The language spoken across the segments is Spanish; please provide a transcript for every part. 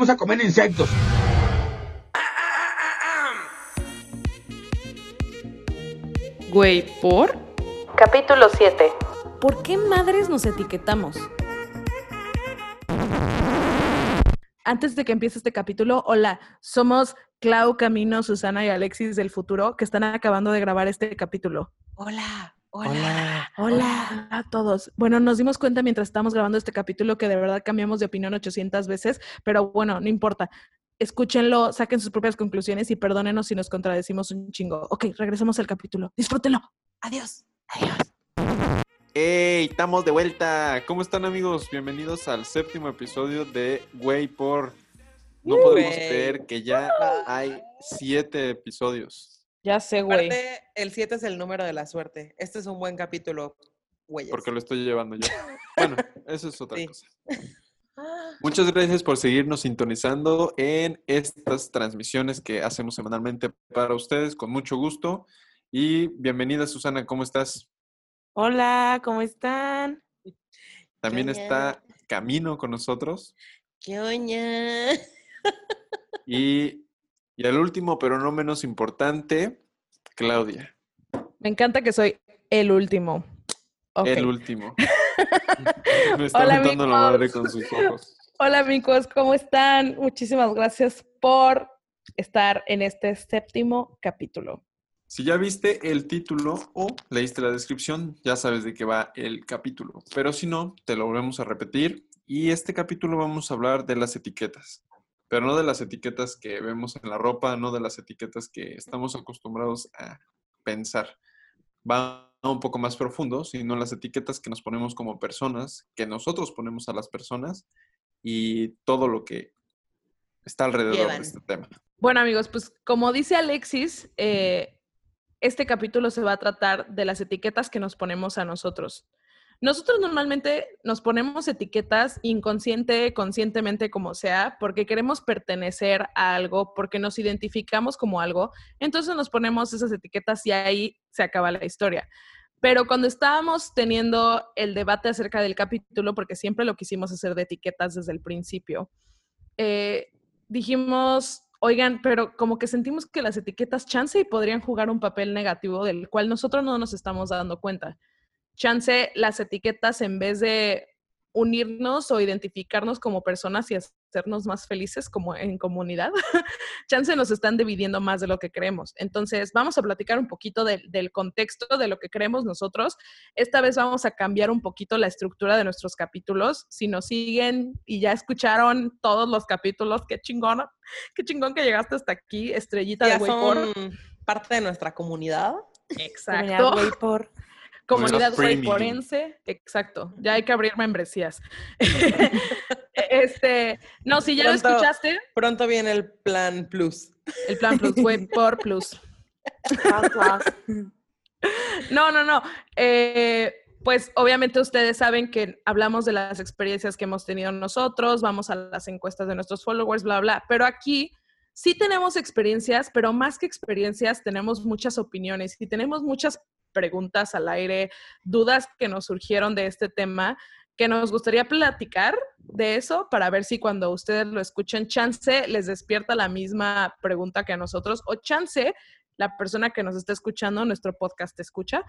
vamos a comer insectos. Güey, ¿por? Capítulo 7. ¿Por qué madres nos etiquetamos? Antes de que empiece este capítulo, hola, somos Clau, Camino, Susana y Alexis del futuro que están acabando de grabar este capítulo. Hola, Hola, hola. hola a todos. Bueno, nos dimos cuenta mientras estábamos grabando este capítulo que de verdad cambiamos de opinión 800 veces, pero bueno, no importa. Escúchenlo, saquen sus propias conclusiones y perdónenos si nos contradecimos un chingo. Ok, regresemos al capítulo. Disfrútenlo. Adiós. Adiós. ¡Hey! Estamos de vuelta. ¿Cómo están amigos? Bienvenidos al séptimo episodio de Güey por... No podemos Güey. creer que ya hay siete episodios. Ya sé, güey. Aparte, el 7 es el número de la suerte. Este es un buen capítulo, güeyes. Porque lo estoy llevando yo. Bueno, eso es otra Sí. cosa. Ah, Muchas gracias por seguirnos sintonizando en estas transmisiones que hacemos semanalmente para ustedes, con mucho gusto. Y bienvenida, Susana, ¿cómo estás? Hola, ¿cómo están? También está Camino con nosotros. ¡Qué oña! Y, y el último, pero no menos importante, Claudia. Me encanta que soy el último. El último. Me está Hola, mentando la madre amigos. con sus ojos. Hola amigos, ¿cómo están? Muchísimas gracias por estar en este séptimo capítulo. Si ya viste el título o leíste la descripción, ya sabes de qué va el capítulo. Pero si no, te lo volvemos a repetir. Y este capítulo vamos a hablar de las etiquetas. Pero no de las etiquetas que vemos en la ropa, no de las etiquetas que estamos acostumbrados a pensar. Va un poco más profundo, sino las etiquetas que nos ponemos como personas, que nosotros ponemos a las personas y todo lo que está alrededor Llevan. de este tema. Bueno amigos, pues como dice Alexis, eh, este capítulo se va a tratar de las etiquetas que nos ponemos a nosotros. Nosotros normalmente nos ponemos etiquetas inconsciente, conscientemente, como sea, porque queremos pertenecer a algo, porque nos identificamos como algo. Entonces nos ponemos esas etiquetas y ahí se acaba la historia. Pero cuando estábamos teniendo el debate acerca del capítulo, porque siempre lo quisimos hacer de etiquetas desde el principio, eh, dijimos, oigan, pero como que sentimos que las etiquetas chance y podrían jugar un papel negativo del cual nosotros no nos estamos dando cuenta. Chance las etiquetas en vez de unirnos o identificarnos como personas y hacernos más felices como en comunidad, chance nos están dividiendo más de lo que creemos. Entonces, vamos a platicar un poquito del- del contexto de lo que creemos nosotros. Esta vez vamos a cambiar un poquito la estructura de nuestros capítulos. Si nos siguen y ya escucharon todos los capítulos, qué chingón, qué chingón que llegaste hasta aquí, estrellita Ya de Güey por. son parte de nuestra comunidad. Exacto. por. Comunidad. Wayporense, exacto. Ya hay que abrir membresías. este, no, si ya lo escuchaste, Pronto viene el plan plus. el plan plus, Way por plus. No, no, no. Eh, pues obviamente ustedes saben que hablamos de las experiencias que hemos tenido nosotros, vamos a las encuestas de nuestros followers, bla, bla. Pero aquí sí tenemos experiencias, pero más que experiencias, tenemos muchas opiniones y tenemos muchas preguntas al aire, dudas que nos surgieron de este tema, que nos gustaría platicar de eso para ver si cuando ustedes lo escuchen, chance les despierta la misma pregunta que a nosotros o chance la persona que nos está escuchando, nuestro podcast escucha,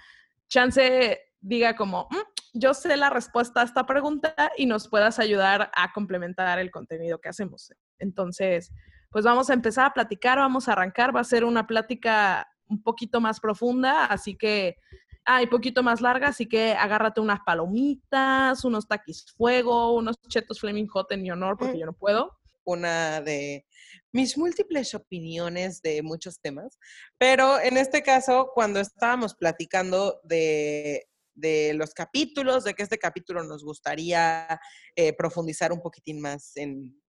chance diga como, "Mm, yo sé la respuesta a esta pregunta y nos puedas ayudar a complementar el contenido que hacemos. Entonces, pues vamos a empezar a platicar, vamos a arrancar, va a ser una plática un poquito más profunda, así que, ay, poquito más larga, así que agárrate unas palomitas, unos taquis fuego, unos chetos flaming hot en mi honor, porque yo no puedo. Una de mis múltiples opiniones de muchos temas. Pero en este caso, cuando estábamos platicando de, de los capítulos, de que este capítulo nos gustaría eh, profundizar un poquitín más en,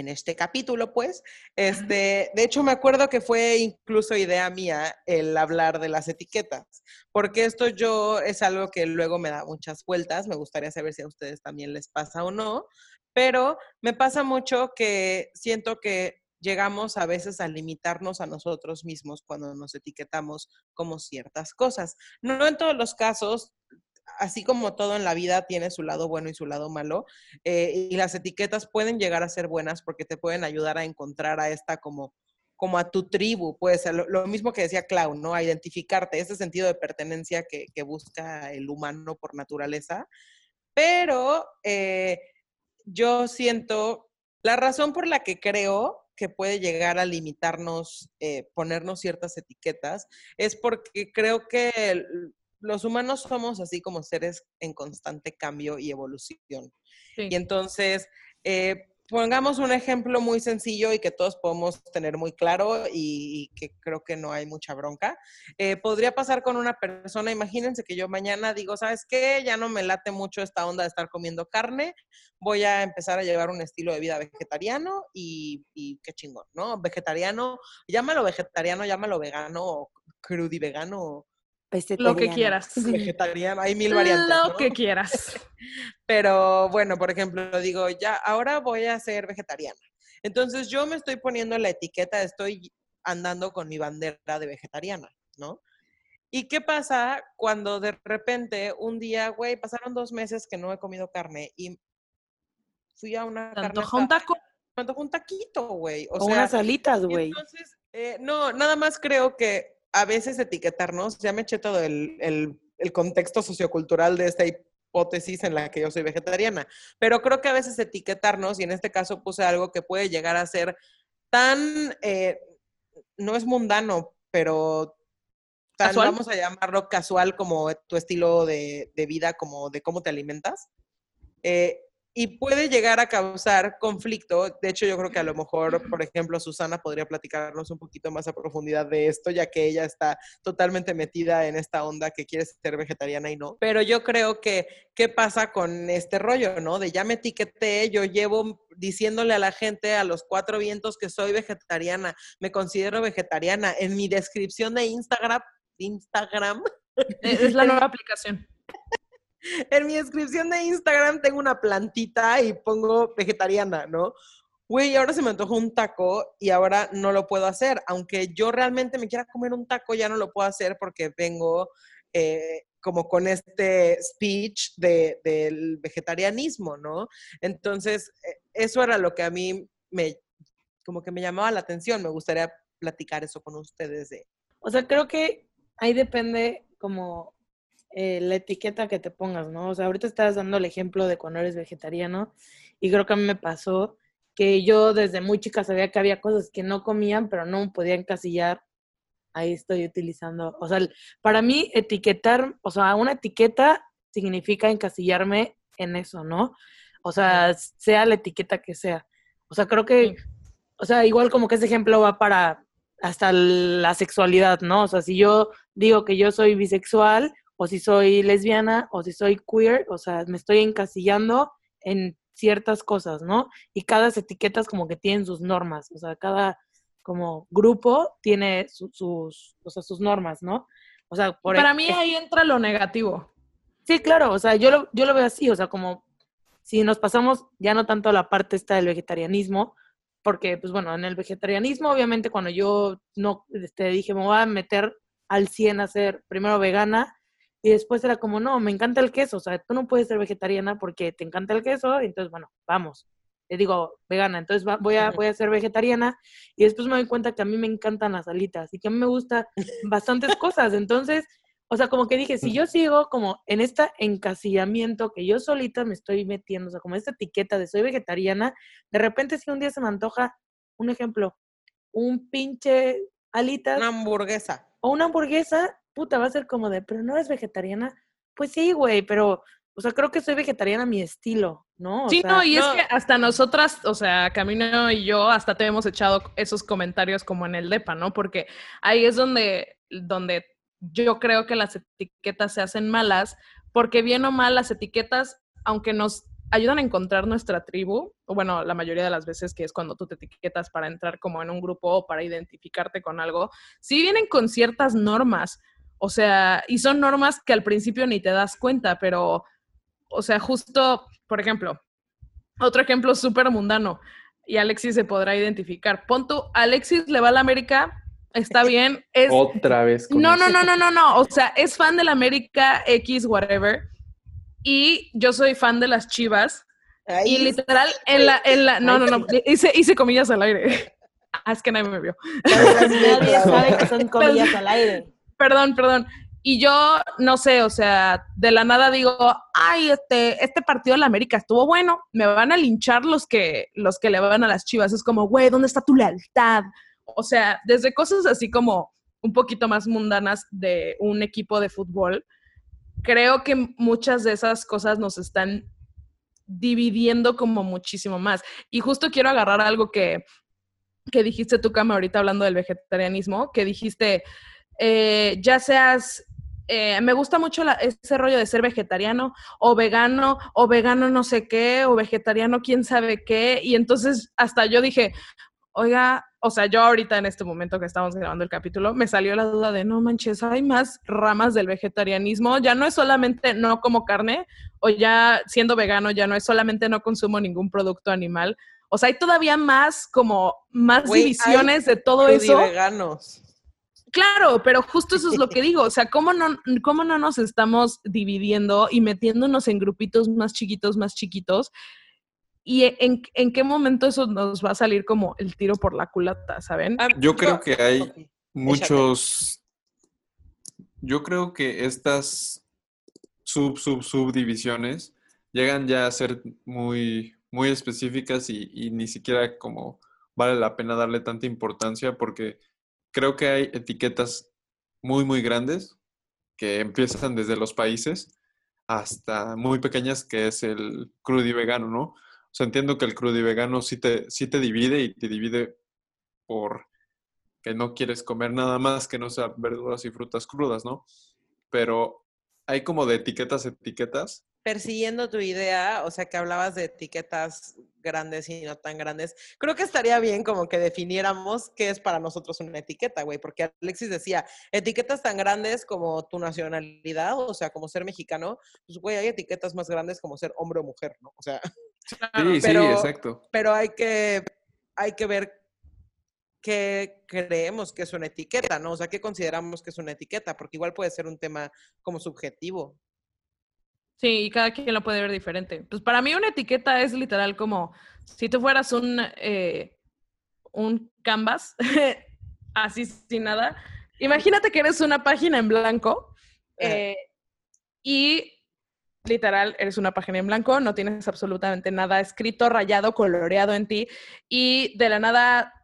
en este capítulo, pues. Este, de hecho, me acuerdo que fue incluso idea mía el hablar de las etiquetas, porque esto yo es algo que luego me da muchas vueltas. Me gustaría saber si a ustedes también les pasa o no, pero me pasa mucho que siento que llegamos a veces a limitarnos a nosotros mismos cuando nos etiquetamos como ciertas cosas. No en todos los casos así como todo en la vida tiene su lado bueno y su lado malo, eh, y las etiquetas pueden llegar a ser buenas porque te pueden ayudar a encontrar a esta como como a tu tribu, puede ser lo, mismo que decía Clau, ¿no? A identificarte, ese sentido de pertenencia que, busca el humano por naturaleza. Pero eh, yo siento, la razón por la que creo que puede llegar a limitarnos, eh, ponernos ciertas etiquetas, es porque creo que los humanos somos así como seres en constante cambio y evolución. Y entonces, eh, pongamos un ejemplo muy sencillo y que todos podemos tener muy claro y, que creo que no hay mucha bronca. Eh, podría pasar con una persona, imagínense que yo mañana digo, ¿sabes qué? Ya no me late mucho esta onda de estar comiendo carne, voy a empezar a llevar un estilo de vida vegetariano y, qué chingón, ¿no? Vegetariano, llámalo vegetariano, llámalo vegano, crudi vegano, lo que quieras. Vegetariano, hay mil variantes. Lo que quieras. Pero bueno, por ejemplo, digo, ya, ahora voy a ser vegetariana. Entonces yo me estoy poniendo la etiqueta, estoy andando con mi bandera de vegetariana, ¿no? ¿Y qué pasa cuando de repente un día, güey, pasaron dos meses que no he comido carne y fui a una carne. un taco? Me un taquito, güey. O, unas alitas, güey. Entonces, eh, no, nada más creo que a veces etiquetarnos, ya me eché todo el, contexto sociocultural de esta hipótesis en la que yo soy vegetariana, pero creo que a veces etiquetarnos, y en este caso puse algo que puede llegar a ser tan, eh, no es mundano, pero tan, vamos a llamarlo casual como tu estilo de, vida, como de cómo te alimentas. Eh, y puede llegar a causar conflicto. De hecho, yo creo que a lo mejor, por ejemplo, Susana podría platicarnos un poquito más a profundidad de esto, ya que ella está totalmente metida en esta onda que quiere ser vegetariana y no. Pero yo creo que, ¿qué pasa con este rollo, no? De ya me etiqueté, yo llevo diciéndole a la gente a los cuatro vientos que soy vegetariana, me considero vegetariana. En mi descripción de Instagram, Instagram. Es la nueva aplicación. en mi descripción de Instagram tengo una plantita y pongo vegetariana, ¿no? Güey, ahora se me antojó un taco y ahora no lo puedo hacer. Aunque yo realmente me quiera comer un taco, ya no lo puedo hacer porque vengo eh, como con este speech del vegetarianismo, ¿no? Entonces, eh, eso era lo que a mí me, como que me llamaba la atención. Me gustaría platicar eso con ustedes de... O sea, creo que ahí depende como eh, la etiqueta que te pongas, ¿no? O sea, ahorita estás dando el ejemplo de cuando eres vegetariano y creo que a mí me pasó que yo desde muy chica sabía que había cosas que no comían, pero no podía encasillar. Ahí estoy utilizando, o sea, para mí etiquetar, o sea, una etiqueta significa encasillarme en eso, ¿no? O sea, sea la etiqueta que sea. O sea, creo que, o sea, igual como que ese ejemplo va para hasta la sexualidad, ¿no? O sea, si yo digo que yo soy bisexual o si soy lesbiana, o si soy queer, o sea, me estoy encasillando en ciertas cosas, ¿no? Y cada etiquetas como que tienen sus normas, o sea, cada como grupo tiene sus, o sea, sus normas, ¿no? O sea, por Para mí ahí entra lo negativo. Sí, claro, o sea, yo lo, yo lo veo así, o sea, como si nos pasamos ya no tanto a la parte esta del vegetarianismo, porque, pues bueno, en el vegetarianismo, obviamente, cuando yo no este, dije, me voy a meter al 100 a ser primero vegana, y después era como, no, me encanta el queso, o sea, tú no puedes ser vegetariana porque te encanta el queso, entonces, bueno, vamos. Le digo, vegana, entonces voy, a, voy a ser vegetariana y después me doy cuenta que a mí me encantan las alitas y que a mí me gustan bastantes cosas. Entonces, o sea, como que dije, si yo sigo como en este encasillamiento que yo solita me estoy metiendo, o sea, como esta etiqueta de soy vegetariana, de repente si un día se me antoja, un ejemplo, un pinche alitas. Una hamburguesa. O una hamburguesa, puta, va a ser como de, pero no eres vegetariana. Pues sí, güey, pero, o sea, creo que soy vegetariana a mi estilo, ¿no? sí, no, y es que hasta nosotras, o sea, Camino y yo, hasta te hemos echado esos comentarios como en el DEPA, ¿no? Porque ahí es donde, donde yo creo que las etiquetas se hacen malas, porque bien o mal las etiquetas, aunque nos ayudan a encontrar nuestra tribu, o bueno, la mayoría de las veces que es cuando tú te etiquetas para entrar como en un grupo o para identificarte con algo, sí vienen con ciertas normas, o sea, y son normas que al principio ni te das cuenta, pero, o sea, justo, por ejemplo, otro ejemplo súper mundano, y Alexis se podrá identificar. Pon tú, Alexis le va a la América, está bien. Es... Otra vez. no, no, no, no, no, no, o sea, es fan de la América X, whatever, Y yo soy fan de las chivas. Ahí Y literal, en la, en la, no, no, no, hice, hice comillas al aire. Ah, es que nadie me vio. Nadie sabe que son comillas al aire. Perdón, perdón. Y yo, no sé, o sea, de la nada digo, ay, este, este partido de la América estuvo bueno, me van a linchar los que, los que le van a las chivas. Es como, güey, ¿dónde está tu lealtad? O sea, desde cosas así como un poquito más mundanas de un equipo de fútbol, creo que muchas de esas cosas nos están dividiendo como muchísimo más. Y justo quiero agarrar algo que, que dijiste tú, Cama, ahorita hablando del vegetarianismo, que dijiste, eh, ya seas, eh, me gusta mucho la- ese rollo de ser vegetariano o vegano o vegano no sé qué o vegetariano quién sabe qué. Y entonces hasta yo dije, oiga, o sea, yo ahorita en este momento que estamos grabando el capítulo, me salió la duda de, no manches, hay más ramas del vegetarianismo, ya no es solamente no como carne o ya siendo vegano, ya no es solamente no consumo ningún producto animal. O sea, hay todavía más como más divisiones de todo eso. veganos. Claro, pero justo eso es lo que digo. O sea, ¿cómo no, ¿cómo no nos estamos dividiendo y metiéndonos en grupitos más chiquitos, más chiquitos? ¿Y en, en qué momento eso nos va a salir como el tiro por la culata, ¿saben? Ah, Yo creo que hay muchos. Yo creo que estas sub, sub, subdivisiones llegan ya a ser muy, muy específicas y, y ni siquiera como vale la pena darle tanta importancia porque creo que hay etiquetas muy, muy grandes que empiezan desde los países hasta muy pequeñas que es el crudo y vegano, ¿no? O sea, entiendo que el crudo y vegano sí te, sí te divide y te divide por que no quieres comer nada más que no sea verduras y frutas crudas, ¿no? Pero hay como de etiquetas, etiquetas. Persiguiendo tu idea, o sea, que hablabas de etiquetas grandes y no tan grandes, creo que estaría bien como que definiéramos qué es para nosotros una etiqueta, güey, porque Alexis decía, etiquetas tan grandes como tu nacionalidad, o sea, como ser mexicano, pues, güey, hay etiquetas más grandes como ser hombre o mujer, ¿no? O sea. Sí, pero- sí, exacto. pero hay que, hay que ver qué creemos que es una etiqueta, ¿no? O sea, qué consideramos que es una etiqueta, porque igual puede ser un tema como subjetivo. Sí, y cada quien lo puede ver diferente. Pues para mí una etiqueta es literal como si tú fueras un, eh, un canvas, así sin nada. Imagínate que eres una página en blanco Ajá. eh, y literal eres una página en blanco, no tienes absolutamente nada escrito, rayado, coloreado en ti y de la nada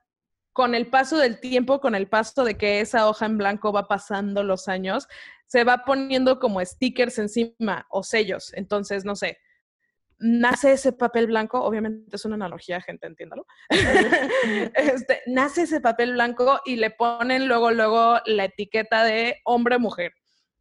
con el paso del tiempo, con el paso de que esa hoja en blanco va pasando los años, se va poniendo como stickers encima o sellos. Entonces, no sé, nace ese papel blanco, obviamente es una analogía, gente, entiéndalo. Este, nace ese papel blanco y le ponen luego, luego la etiqueta de hombre-mujer.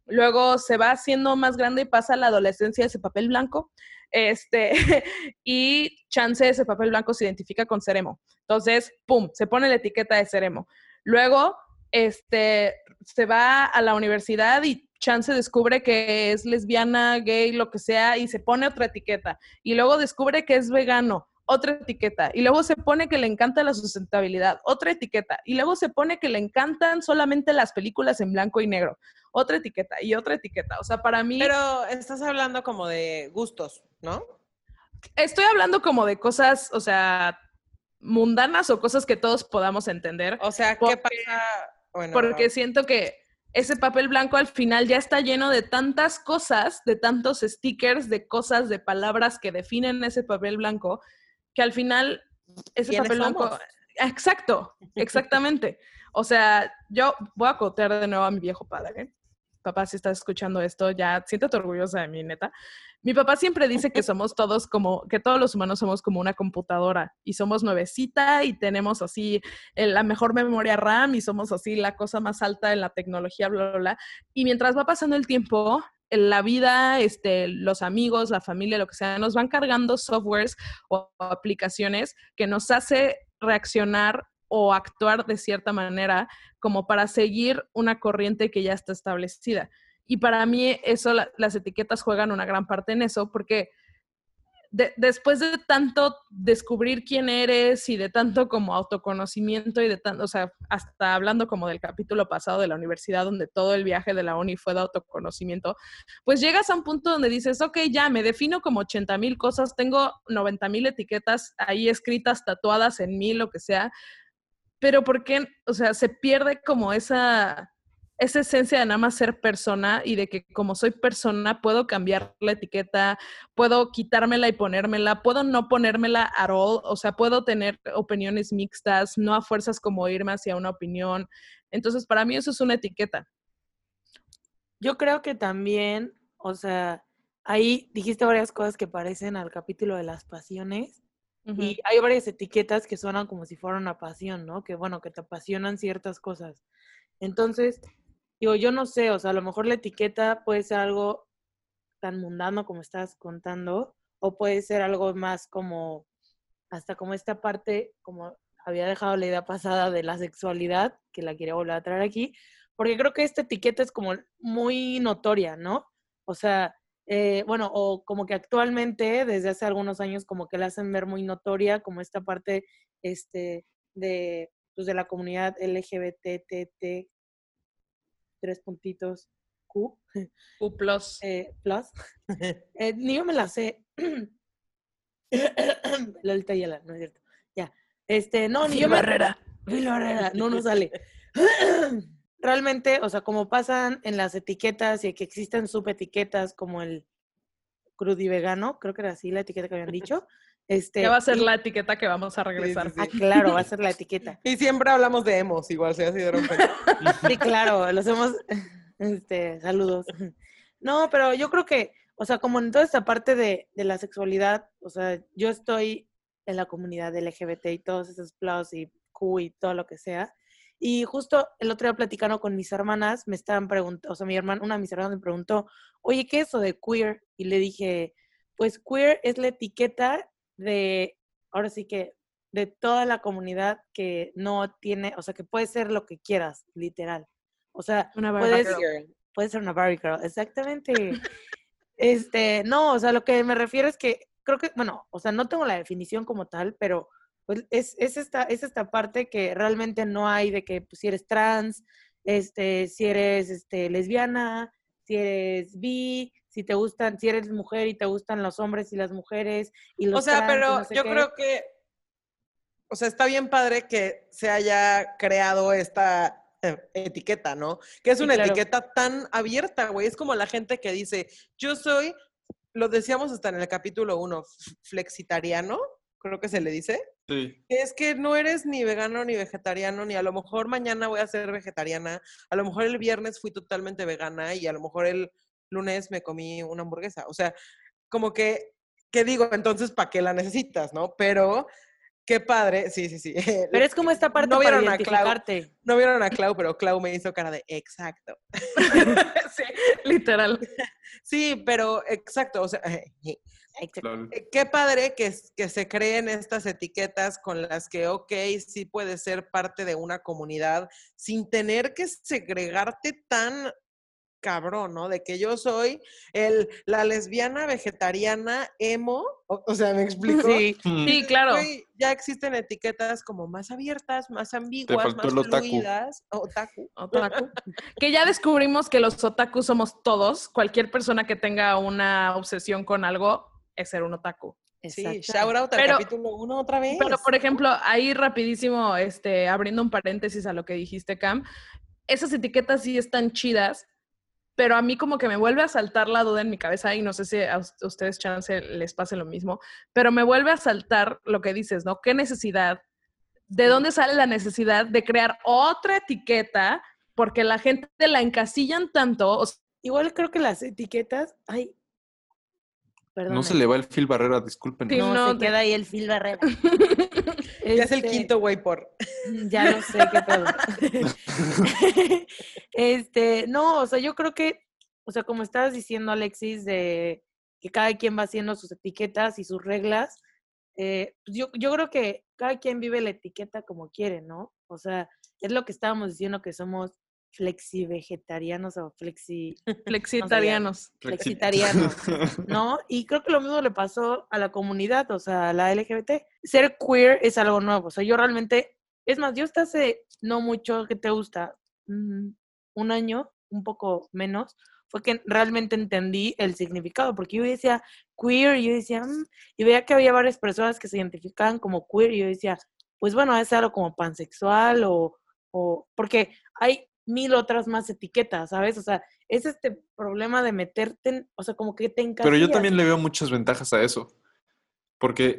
Luego se va haciendo más grande y pasa la adolescencia ese papel blanco. Este, y chance ese papel blanco se identifica con Ceremo. Entonces, pum, se pone la etiqueta de Ceremo. Luego, este, se va a la universidad y chance descubre que es lesbiana, gay, lo que sea, y se pone otra etiqueta. Y luego descubre que es vegano, otra etiqueta. Y luego se pone que le encanta la sustentabilidad, otra etiqueta. Y luego se pone que le encantan solamente las películas en blanco y negro, otra etiqueta y otra etiqueta. O sea, para mí, Pero estás hablando como de gustos, ¿no? estoy hablando como de cosas, o sea, mundanas o cosas que todos podamos entender. O sea, ¿qué Porque- pasa? Bueno, porque no. siento que ese papel blanco al final ya está lleno de tantas cosas, de tantos stickers, de cosas, de palabras que definen ese papel blanco, que al final ese ¿Quiénes papel blanco... somos? Exacto, exactamente. O sea, yo voy a cotear de nuevo a mi viejo padre. Papá, si estás escuchando esto, ya siéntate orgullosa de mí, neta. Mi papá siempre dice que somos todos como, que todos los humanos somos como una computadora y somos nuevecita y tenemos así eh, la mejor memoria RAM y somos así la cosa más alta en la tecnología, bla, bla, bla. Y mientras va pasando el tiempo, la vida, este, los amigos, la familia, lo que sea, nos van cargando softwares o aplicaciones que nos hace reaccionar o actuar de cierta manera como para seguir una corriente que ya está establecida. Y para mí eso, la- las etiquetas juegan una gran parte en eso, porque de- después de tanto descubrir quién eres y de tanto como autoconocimiento y de tanto, o sea, hasta hablando como del capítulo pasado de la universidad donde todo el viaje de la uni fue de autoconocimiento, pues llegas a un punto donde dices, ok, ya me defino como 80 mil cosas, tengo 90 mil etiquetas ahí escritas, tatuadas en mí, lo que sea, pero ¿por qué? O sea, se pierde como esa, esa esencia de nada más ser persona y de que como soy persona puedo cambiar la etiqueta, puedo quitármela y ponérmela, puedo no ponérmela at all, o sea, puedo tener opiniones mixtas, no a fuerzas como irme hacia una opinión. Entonces, para mí eso es una etiqueta. Yo creo que también, o sea, ahí dijiste varias cosas que parecen al capítulo de las pasiones. Y hay varias etiquetas que suenan como si fuera una pasión, ¿no? Que bueno, que te apasionan ciertas cosas. Entonces, digo, yo no sé, o sea, a lo mejor la etiqueta puede ser algo tan mundano como estás contando, o puede ser algo más como, hasta como esta parte, como había dejado la idea pasada de la sexualidad, que la quería volver a traer aquí, porque creo que esta etiqueta es como muy notoria, ¿no? O sea, eh, bueno, o como que actualmente, desde hace algunos años, como que la hacen ver muy notoria, como esta parte este, de, pues, de la comunidad LGBTT, tres puntitos Q, U plus. eh, plus. Eh, ni yo me la sé. Lolita Ayala, no es cierto. Ya. Este, no, ni yo me Barrera. Phil Barrera, no nos sale. Realmente, o sea, como pasan en las etiquetas y que existen subetiquetas como el crudivegano, creo que era así la etiqueta que habían dicho. Este, ¿Qué va a ser y- la etiqueta que vamos a regresar? sí. Ah, claro, va a ser la etiqueta. Y siempre hablamos de emos, igual se así de repente. Sí, claro, los hemos, este, saludos. No, pero yo creo que, o sea, como en toda esta parte de, de la sexualidad, o sea, yo estoy en la comunidad LGBT y todos esos plus y Q y todo lo que sea. Y justo el otro día platicando con mis hermanas, me estaban preguntando, o sea, mi hermana, una de mis hermanas me preguntó, oye, ¿qué es eso de queer? Y le dije, pues queer es la etiqueta de, ahora sí que, de toda la comunidad que no tiene, o sea, que puede ser lo que quieras, literal. O sea, Una Barbie puedes, girl. puede ser una Barbie girl, exactamente. este, no, o sea, lo que me refiero es que creo que, bueno, o sea, no tengo la definición como tal, pero pues, es, es, esta, es esta parte que realmente no hay de que pues, si eres trans, este, si eres este, lesbiana, si eres bi, si te gustan, si eres mujer y te gustan los hombres y las mujeres y los O sea, trans pero no sé yo qué. creo que, o sea, está bien padre que se haya creado esta eh, etiqueta, ¿no? Que es Sí, una claro. etiqueta tan abierta, güey. Es como la gente que dice, yo soy, lo decíamos hasta en el capítulo 1, flexitariano, creo que se le dice. Sí. que es que no eres ni vegano ni vegetariano, ni a lo mejor mañana voy a ser vegetariana, a lo mejor el viernes fui totalmente vegana y a lo mejor el lunes me comí una hamburguesa. O sea, como que, ¿qué digo? Entonces, ¿para qué la necesitas, no? Pero, qué padre, sí, sí, sí. Pero es como esta parte no para vieron a Clau. identificarte. No vieron a Clau, pero Clau me hizo cara de exacto. sí, literal. Sí, pero exacto, o sea. Eh, Qué padre que, que se creen estas etiquetas con las que, ok, sí puedes ser parte de una comunidad sin tener que segregarte tan cabrón, ¿no? De que yo soy el, la lesbiana vegetariana emo, o, o sea, ¿me explico? Sí. Mm. Sí, claro. Ya existen etiquetas como más abiertas, más ambiguas, más fluidas. Otaku. Otaku. que ya descubrimos que los otaku somos todos. Cualquier persona que tenga una obsesión con algo es ser un otaku. Sí, shout out al Pero- capítulo uno otra vez. Pero, por ejemplo, ahí rapidísimo, este, abriendo un paréntesis a lo que dijiste, Cam, esas etiquetas sí están chidas, pero a mí como que me vuelve a saltar la duda en mi cabeza y no sé si a us- ustedes, chance, les pase lo mismo, pero me vuelve a saltar lo que dices, ¿no? ¿Qué necesidad? ¿De dónde sale la necesidad de crear otra etiqueta? Porque la gente la encasillan tanto, o Igual creo que las etiquetas, ay, perdón. No se le va el fil barrera, disculpen. Sí, No, no, se queda ahí el Phil Barrera. ya es el Este, quinto güey por. Ya lo sé, qué pedo. este, no, o sea, yo creo que, o sea, como estabas diciendo, Alexis, de que cada quien va haciendo sus etiquetas y sus reglas, eh, pues yo, yo creo que cada quien vive la etiqueta como quiere, ¿no? O sea, es lo que estábamos diciendo que somos, flexivegetarianos o flexi... Flexitarianos. flexitarianos, ¿no? Y creo que lo mismo le pasó a la comunidad, o sea, a la LGBT. Ser queer es algo nuevo, o sea, yo realmente, es más, yo hasta hace no mucho que te gusta, mm, un año, un poco menos, fue que realmente entendí el significado, porque yo decía queer, y yo decía, "Mm", y veía que había varias personas que se identificaban como queer, y yo decía, pues bueno, es algo como pansexual o, o, porque hay mil otras más etiquetas, ¿sabes? O sea, es este problema de meterte, en- o sea, como que te encasillas. Pero yo también le veo muchas ventajas a eso. Porque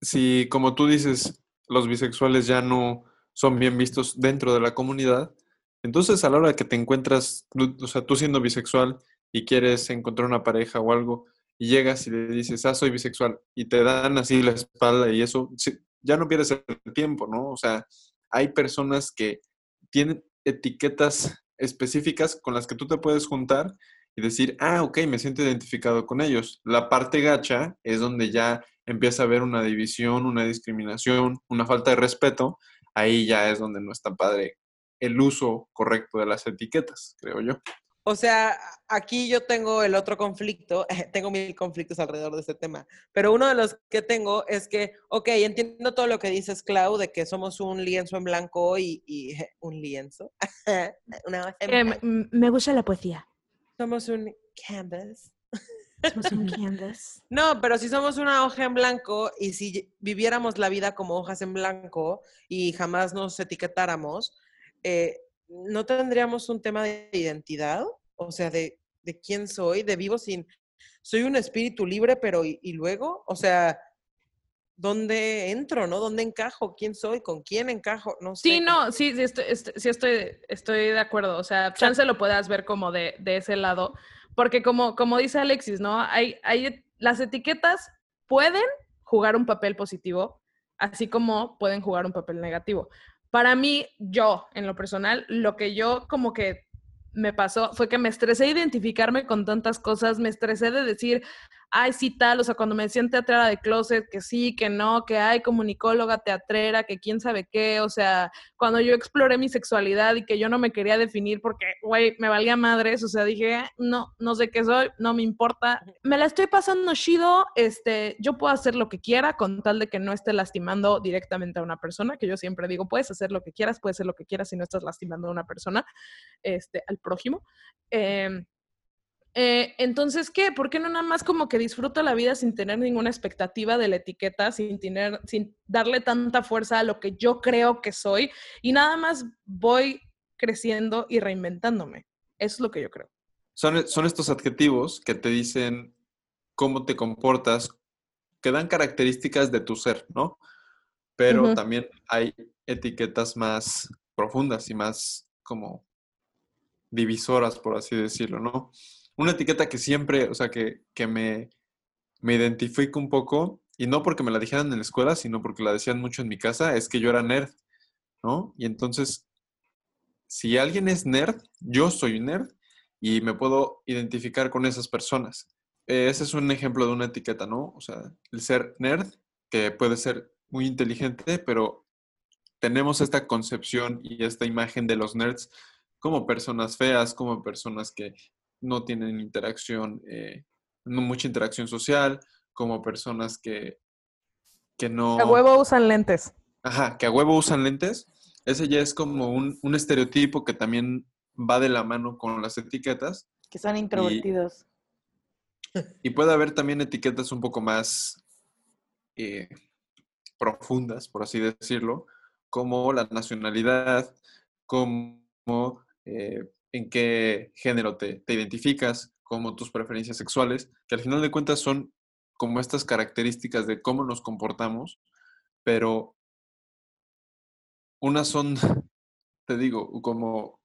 si, como tú dices, los bisexuales ya no son bien vistos dentro de la comunidad, entonces a la hora que te encuentras, o sea, tú siendo bisexual y quieres encontrar una pareja o algo, y llegas y le dices, ah, soy bisexual, y te dan así la espalda y eso, ya no pierdes el tiempo, ¿no? O sea, hay personas que tienen etiquetas específicas con las que tú te puedes juntar y decir, ah, ok, me siento identificado con ellos. La parte gacha es donde ya empieza a haber una división, una discriminación, una falta de respeto. Ahí ya es donde no está padre el uso correcto de las etiquetas, creo yo. O sea, aquí yo tengo el otro conflicto, tengo mil conflictos alrededor de este tema, pero uno de los que tengo es que, ok, entiendo todo lo que dices, Clau, de que somos un lienzo en blanco y, y- un lienzo. Una hoja en Eh, me gusta la poesía. somos un canvas. Somos un canvas. No, pero si somos una hoja en blanco y si viviéramos la vida como hojas en blanco y jamás nos etiquetáramos, eh, ¿no tendríamos un tema de identidad? O sea, de, de quién soy, de vivo sin... Soy un espíritu libre, pero ¿y, y luego? O sea, ¿dónde entro, no? ¿Dónde encajo? ¿Quién soy? ¿Con quién encajo? No sé. Sí, no, sí, sí, estoy, est- sí estoy, estoy de acuerdo. O sea, chance lo puedas ver como de, de ese lado. Porque como, como dice Alexis, ¿no? Hay, hay, las etiquetas pueden jugar un papel positivo, así como pueden jugar un papel negativo. Para mí, yo, en lo personal, lo que yo como que me pasó fue que me estresé de identificarme con tantas cosas, me estresé de decir, ay, sí, tal, o sea, cuando me decían teatrera de closet, que sí, que no, que hay comunicóloga, teatrera, que quién sabe qué, o sea, cuando yo exploré mi sexualidad y que yo no me quería definir porque, güey, me valía madres, o sea, dije, "Ah, no, no sé qué soy, no me importa, me la estoy pasando chido, este, yo puedo hacer lo que quiera con tal de que no esté lastimando directamente a una persona, que yo siempre digo, puedes hacer lo que quieras, puedes hacer lo que quieras si no estás lastimando a una persona, este, al prójimo. Em, eh, entonces, ¿qué? ¿Por qué no nada más como que disfruto la vida sin tener ninguna expectativa de la etiqueta, sin tener, sin darle tanta fuerza a lo que yo creo que soy y nada más voy creciendo y reinventándome? Eso es lo que yo creo. Son, son estos adjetivos que te dicen cómo te comportas, que dan características de tu ser, ¿no? Pero también hay etiquetas más profundas y más como divisoras, por así decirlo, ¿no? Una etiqueta que siempre, o sea, que, que me, me identifico un poco, y no porque me la dijeran en la escuela, sino porque la decían mucho en mi casa, es que yo era nerd, ¿no? Y entonces, si alguien es nerd, yo soy nerd y me puedo identificar con esas personas. Ese es un ejemplo de una etiqueta, ¿no? O sea, el ser nerd, que puede ser muy inteligente, pero tenemos esta concepción y esta imagen de los nerds como personas feas, como personas que no tienen interacción, eh, no mucha interacción social, como personas que, que no... A huevo usan lentes. Ajá, que a huevo usan lentes. Ese ya es como un, un estereotipo que también va de la mano con las etiquetas. Que son introvertidos. Y puede haber también etiquetas un poco más eh, profundas, por así decirlo, como la nacionalidad, como eh, en qué género te, te identificas, como tus preferencias sexuales, que al final de cuentas son como estas características de cómo nos comportamos, pero unas son, te digo, como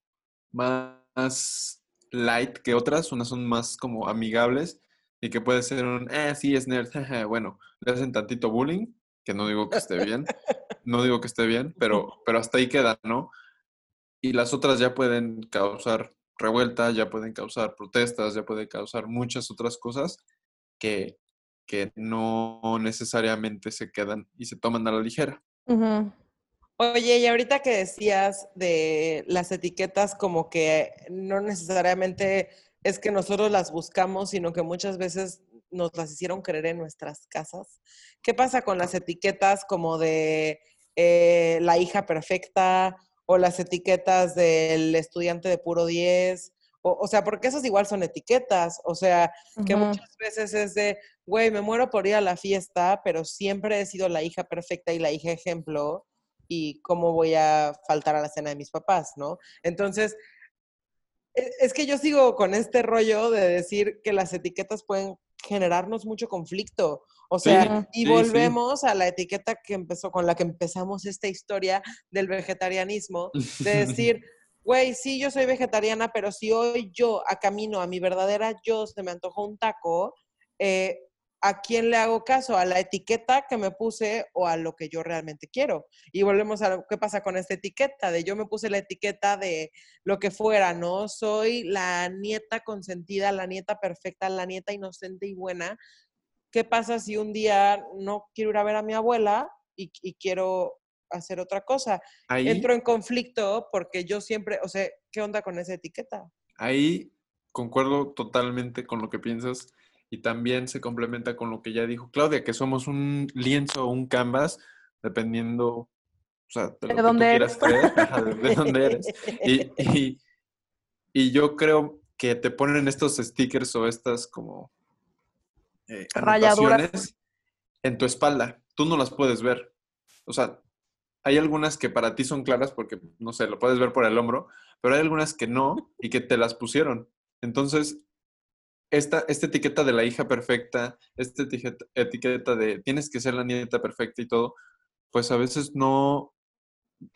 más light que otras, unas son más como amigables y que puede ser un, ah, sí, es nerd, jaja", bueno, le hacen tantito bullying, que no digo que esté bien, no digo que esté bien, pero, pero hasta ahí queda, ¿no? Y las otras ya pueden causar revuelta, ya pueden causar protestas, ya pueden causar muchas otras cosas que, que no necesariamente se quedan y se toman a la ligera. Oye, y ahorita que decías de las etiquetas como que no necesariamente es que nosotros las buscamos, sino que muchas veces nos las hicieron creer en nuestras casas. ¿Qué pasa con las etiquetas como de eh, la hija perfecta o las etiquetas del estudiante de puro 10? O, o sea, porque esas igual son etiquetas. O sea, que muchas veces es de, güey, me muero por ir a la fiesta, pero siempre he sido la hija perfecta y la hija ejemplo. Y cómo voy a faltar a la cena de mis papás, ¿no? Entonces, e- es que yo sigo con este rollo de decir que las etiquetas pueden generarnos mucho conflicto. O Sí, sea, y sí, sí. volvemos a la etiqueta que empezó, con la que empezamos esta historia del vegetarianismo, de decir, güey, sí, yo soy vegetariana, pero si hoy yo a camino a mi verdadera yo se me antojó un taco, eh, ¿a quién le hago caso? ¿A la etiqueta que me puse o a lo que yo realmente quiero? Y volvemos a lo que pasa con esta etiqueta, de yo me puse la etiqueta de lo que fuera, ¿no? Soy la nieta consentida, la nieta perfecta, la nieta inocente y buena. ¿Qué pasa si un día no quiero ir a ver a mi abuela y, y quiero hacer otra cosa? Ahí, Entro en conflicto porque yo siempre, o sea, ¿qué onda con esa etiqueta? ahí concuerdo totalmente con lo que piensas y también se complementa con lo que ya dijo Claudia, que somos un lienzo o un canvas, dependiendo, o sea, de lo ¿De que dónde tú eres? quieras traer, ajá, de, de dónde eres. Y, y- y yo creo que te ponen estos stickers o estas como eh, Rayaduras. en tu espalda. Tú no las puedes ver. O sea, hay algunas que para ti son claras porque, no sé, lo puedes ver por el hombro, pero hay algunas que no y que te las pusieron. Entonces, esta, esta etiqueta de la hija perfecta, esta etiqueta, etiqueta de tienes que ser la nieta perfecta y todo, pues a veces no,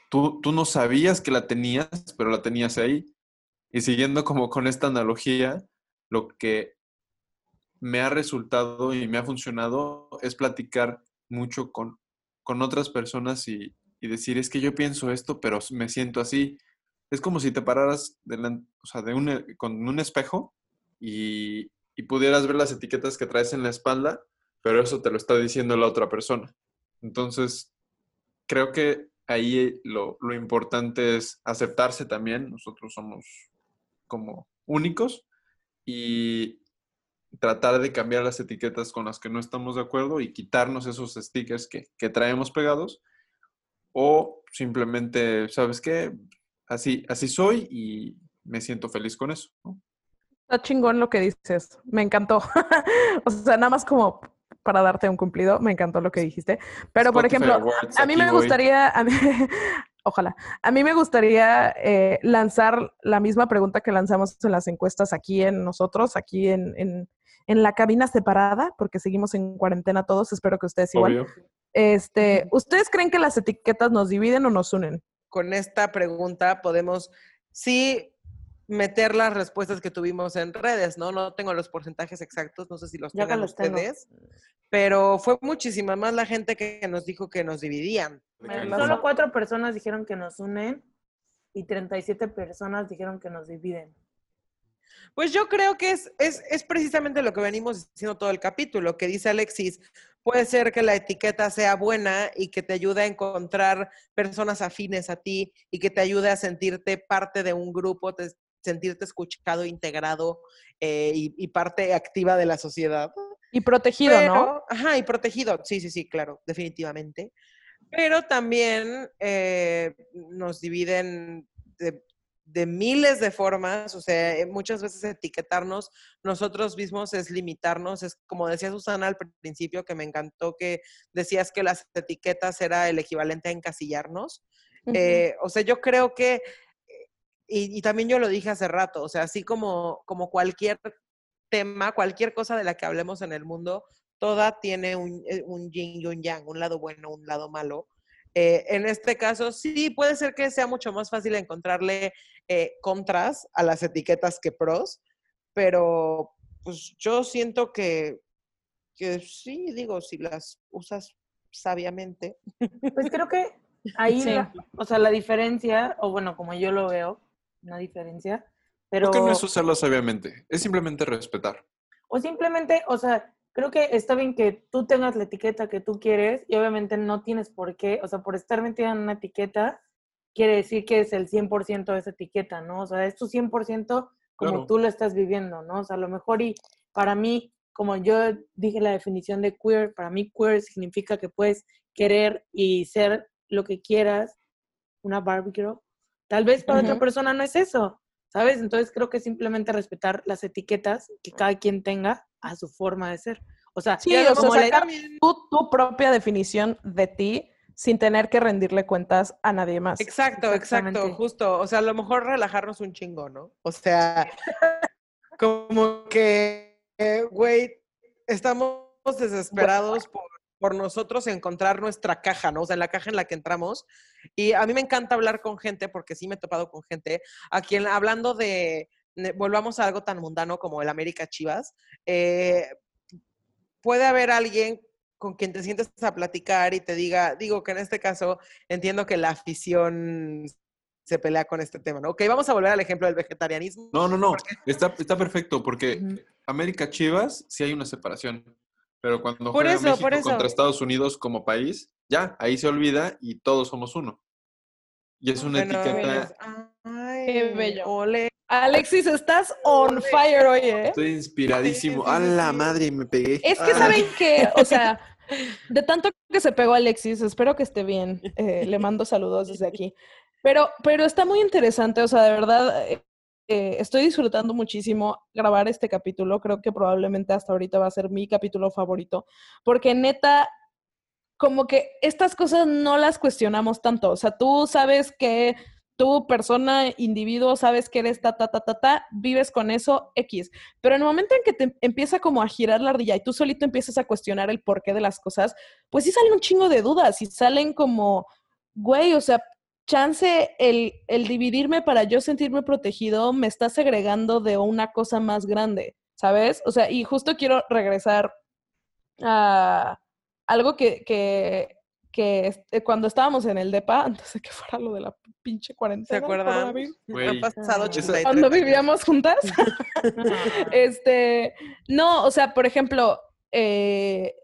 tú, tú no sabías que la tenías, pero la tenías ahí. Y siguiendo como con esta analogía, lo que me ha resultado y me ha funcionado es platicar mucho con, con otras personas y, y decir, es que yo pienso esto, pero me siento así. Es como si te pararas o sea, de un, con un espejo y, pudieras ver las etiquetas que traes en la espalda, pero eso te lo está diciendo la otra persona. Entonces, creo que ahí lo, importante es aceptarse también. Nosotros somos como únicos y tratar de cambiar las etiquetas con las que no estamos de acuerdo y quitarnos esos stickers que, que traemos pegados o simplemente, ¿sabes qué? Así, así soy y me siento feliz con eso. Está chingón lo que dices. Me encantó. o sea, nada más como para darte un cumplido, me encantó lo que dijiste. Pero, por ejemplo, Awards, a mí me voy. gustaría, a mí- ojalá, a mí me gustaría eh, lanzar la misma pregunta que lanzamos en las encuestas aquí en nosotros, aquí en, en, en la cabina separada, porque seguimos en cuarentena todos, espero que ustedes igual. Obvio. Este, ¿Ustedes creen que las etiquetas nos dividen o nos unen? Con esta pregunta podemos, sí, meter las respuestas que tuvimos en redes, ¿no? No tengo los porcentajes exactos, no sé si los Ya tengan los tengo. ustedes, pero fue muchísima más la gente que nos dijo que nos dividían. Solo cuatro personas dijeron que nos unen y 37 personas dijeron que nos dividen. Pues yo creo que es, es, es precisamente lo que venimos diciendo todo el capítulo, que dice Alexis, puede ser que la etiqueta sea buena y que te ayude a encontrar personas afines a ti y que te ayude a sentirte parte de un grupo, te- sentirte escuchado, integrado eh, y, y parte activa de la sociedad. Y protegido, ¿no? Ajá, y protegido. Sí, sí, sí, claro, definitivamente. Pero también eh, nos dividen de, de miles de formas, o sea, eh, muchas veces etiquetarnos nosotros mismos es limitarnos, es como decía Susana al principio, que me encantó que decías que las etiquetas era el equivalente a encasillarnos. Eh, o sea, yo creo que, y, y también yo lo dije hace rato, o sea, así como, como cualquier tema, cualquier cosa de la que hablemos en el mundo, toda tiene un, eh, un yin y un yang, un lado bueno, un lado malo. Eh, en este caso, sí, puede ser que sea mucho más fácil encontrarle eh, contras a las etiquetas que pros, pero pues yo siento que, que sí, digo, si las usas sabiamente. Pues creo que ahí, Sí. la- o sea, la diferencia, o bueno, como yo lo veo, una diferencia, pero... Creo que no es usarlo sabiamente, es simplemente respetar. O simplemente, o sea, creo que está bien que tú tengas la etiqueta que tú quieres y obviamente no tienes por qué, o sea, por estar metida en una etiqueta, quiere decir que es el 100% de esa etiqueta, ¿no? O sea, es tu 100% como Claro. tú lo estás viviendo, ¿no? O sea, a lo mejor y para mí, como yo dije la definición de queer, para mí queer significa que puedes querer y ser lo que quieras, una Barbie girl. Tal vez para otra persona no es eso, ¿sabes? Entonces creo que simplemente respetar las etiquetas que cada quien tenga a su forma de ser. O sea, Sí, Y a lo o sea, mejor sacar también- tu, tu propia definición de ti sin tener que rendirle cuentas a nadie más. Exacto, exacto, justo. O sea, a lo mejor relajarnos un chingo, ¿no? O sea, como que, eh, güey, estamos desesperados por, por nosotros encontrar nuestra caja, ¿no? O sea, la caja en la que entramos. Y a mí me encanta hablar con gente, porque sí me he topado con gente, a quien hablando de, volvamos a algo tan mundano como el América Chivas, eh, puede haber alguien con quien te sientes a platicar y te diga, digo que en este caso entiendo que la afición se pelea con este tema, ¿no? Ok, vamos a volver al ejemplo del vegetarianismo. No, no, no. porque- Está, está perfecto porque. América Chivas sí hay una separación. Pero cuando Por juega eso, México por eso. contra Estados Unidos como país, ya, ahí se olvida y todos somos uno. Y es una Bueno, etiqueta. ay, Qué bello. Ole. Alexis, estás on fire hoy, ¿eh? Estoy inspiradísimo. ¡A la madre! Me pegué. Es que Ah. saben que, o sea, de tanto que se pegó Alexis, espero que esté bien. eh, le mando saludos desde aquí. Pero, pero está muy interesante, o sea, de verdad, eh, eh, estoy disfrutando muchísimo grabar este capítulo. Creo que probablemente hasta ahorita va a ser mi capítulo favorito, porque neta, como que estas cosas no las cuestionamos tanto. O sea, tú sabes que tú, persona, individuo, sabes que eres ta, ta, ta, ta, ta, vives con eso X. Pero en el momento en que te empieza como a girar la ardilla y tú solito empiezas a cuestionar el porqué de las cosas, pues sí salen un chingo de dudas y salen como, güey, o sea, chance el, el dividirme para yo sentirme protegido me está segregando de una cosa más grande, ¿sabes? O sea, y justo quiero regresar a algo que, que, que este, cuando estábamos en el DEPA, antes de que fuera lo de la pinche ¿Se cuarentena. acuerdan? coronavirus, Güey. Han pasado. 83 Cuando vivíamos juntas. Este, no, o sea, por ejemplo, eh,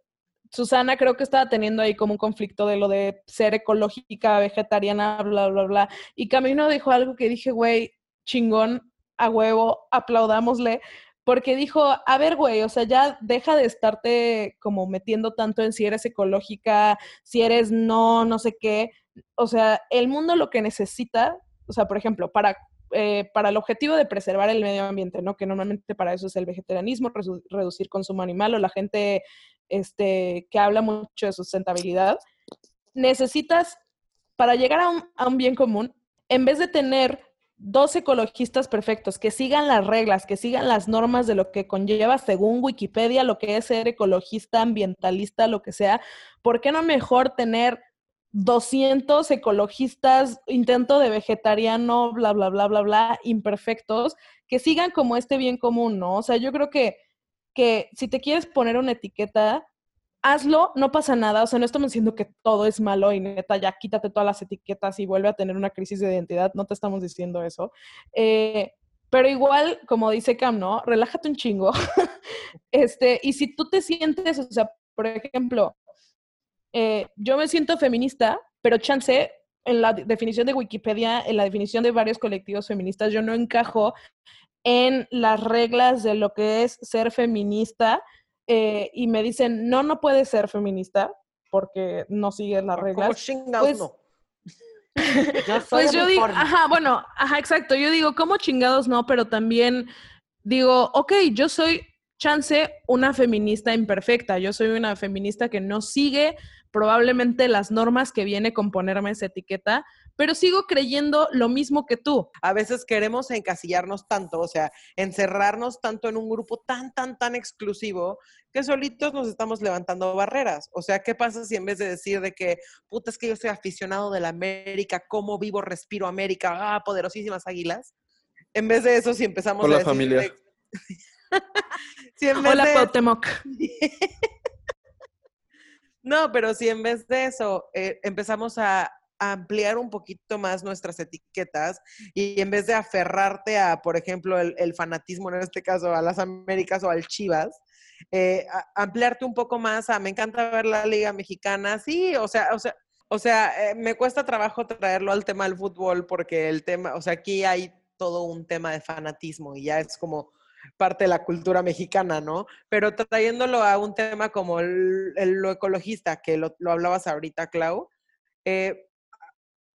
Susana creo que estaba teniendo ahí como un conflicto de lo de ser ecológica, vegetariana, bla, bla, bla. Y Camino dijo algo que dije, güey, chingón, a huevo, aplaudámosle. Porque dijo, a ver, güey, o sea, ya deja de estarte como metiendo tanto en si eres ecológica, si eres no, no sé qué. O sea, el mundo lo que necesita, o sea, por ejemplo, para eh, para el objetivo de preservar el medio ambiente, ¿no? Que normalmente para eso es el vegetarianismo, reducir consumo animal o la gente este, que habla mucho de sustentabilidad, necesitas, para llegar a un bien común, en vez de tener dos ecologistas perfectos que sigan las reglas, que sigan las normas de lo que conlleva según Wikipedia lo que es ser ecologista, ambientalista, lo que sea, ¿por qué no mejor tener 200 ecologistas, intento de vegetariano, bla, bla, bla, bla, bla, imperfectos, que sigan como este bien común, ¿no? O sea, yo creo que, que si te quieres poner una etiqueta, hazlo, no pasa nada. O sea, no estamos diciendo que todo es malo y neta, ya quítate todas las etiquetas y vuelve a tener una crisis de identidad. No te estamos diciendo eso. Eh, pero igual, como dice Cam, ¿no? Relájate un chingo. este, y si tú te sientes, o sea, por ejemplo, eh, yo me siento feminista, pero chance, en la de- definición de Wikipedia, en la definición de varios colectivos feministas, yo no encajo en las reglas de lo que es ser feminista eh, y me dicen, no, no puedes ser feminista porque no sigues las ¿Cómo reglas. chingados Pues- no? Yo soy Pues yo digo, ajá, bueno, ajá, exacto. Yo digo, ¿cómo chingados no? Pero también digo, ok, yo soy chance una feminista imperfecta. Yo soy una feminista que no sigue probablemente las normas que viene con ponerme esa etiqueta, pero sigo creyendo lo mismo que tú. A veces queremos encasillarnos tanto, o sea, encerrarnos tanto en un grupo tan, tan, tan exclusivo que solitos nos estamos levantando barreras. O sea, ¿qué pasa si en vez de decir de que, puta, es que yo soy aficionado de la América, cómo vivo, respiro América, ah, poderosísimas águilas? En vez de eso, si empezamos Hola, a decir... familia. de- si en vez Hola, de- Cuauhtémoc. No, pero si en vez de eso eh, empezamos a, ampliar un poquito más nuestras etiquetas y en vez de aferrarte a, por ejemplo, el, fanatismo, en este caso, a las Américas o al Chivas, eh, ampliarte un poco más a, me encanta ver la Liga Mexicana, sí, o sea, o sea, o sea, eh, me cuesta trabajo traerlo al tema del fútbol porque el tema, o sea, aquí hay todo un tema de fanatismo y ya es como parte de la cultura mexicana, ¿no? Pero trayéndolo a un tema como el, lo ecologista, que lo, hablabas ahorita, Clau, eh,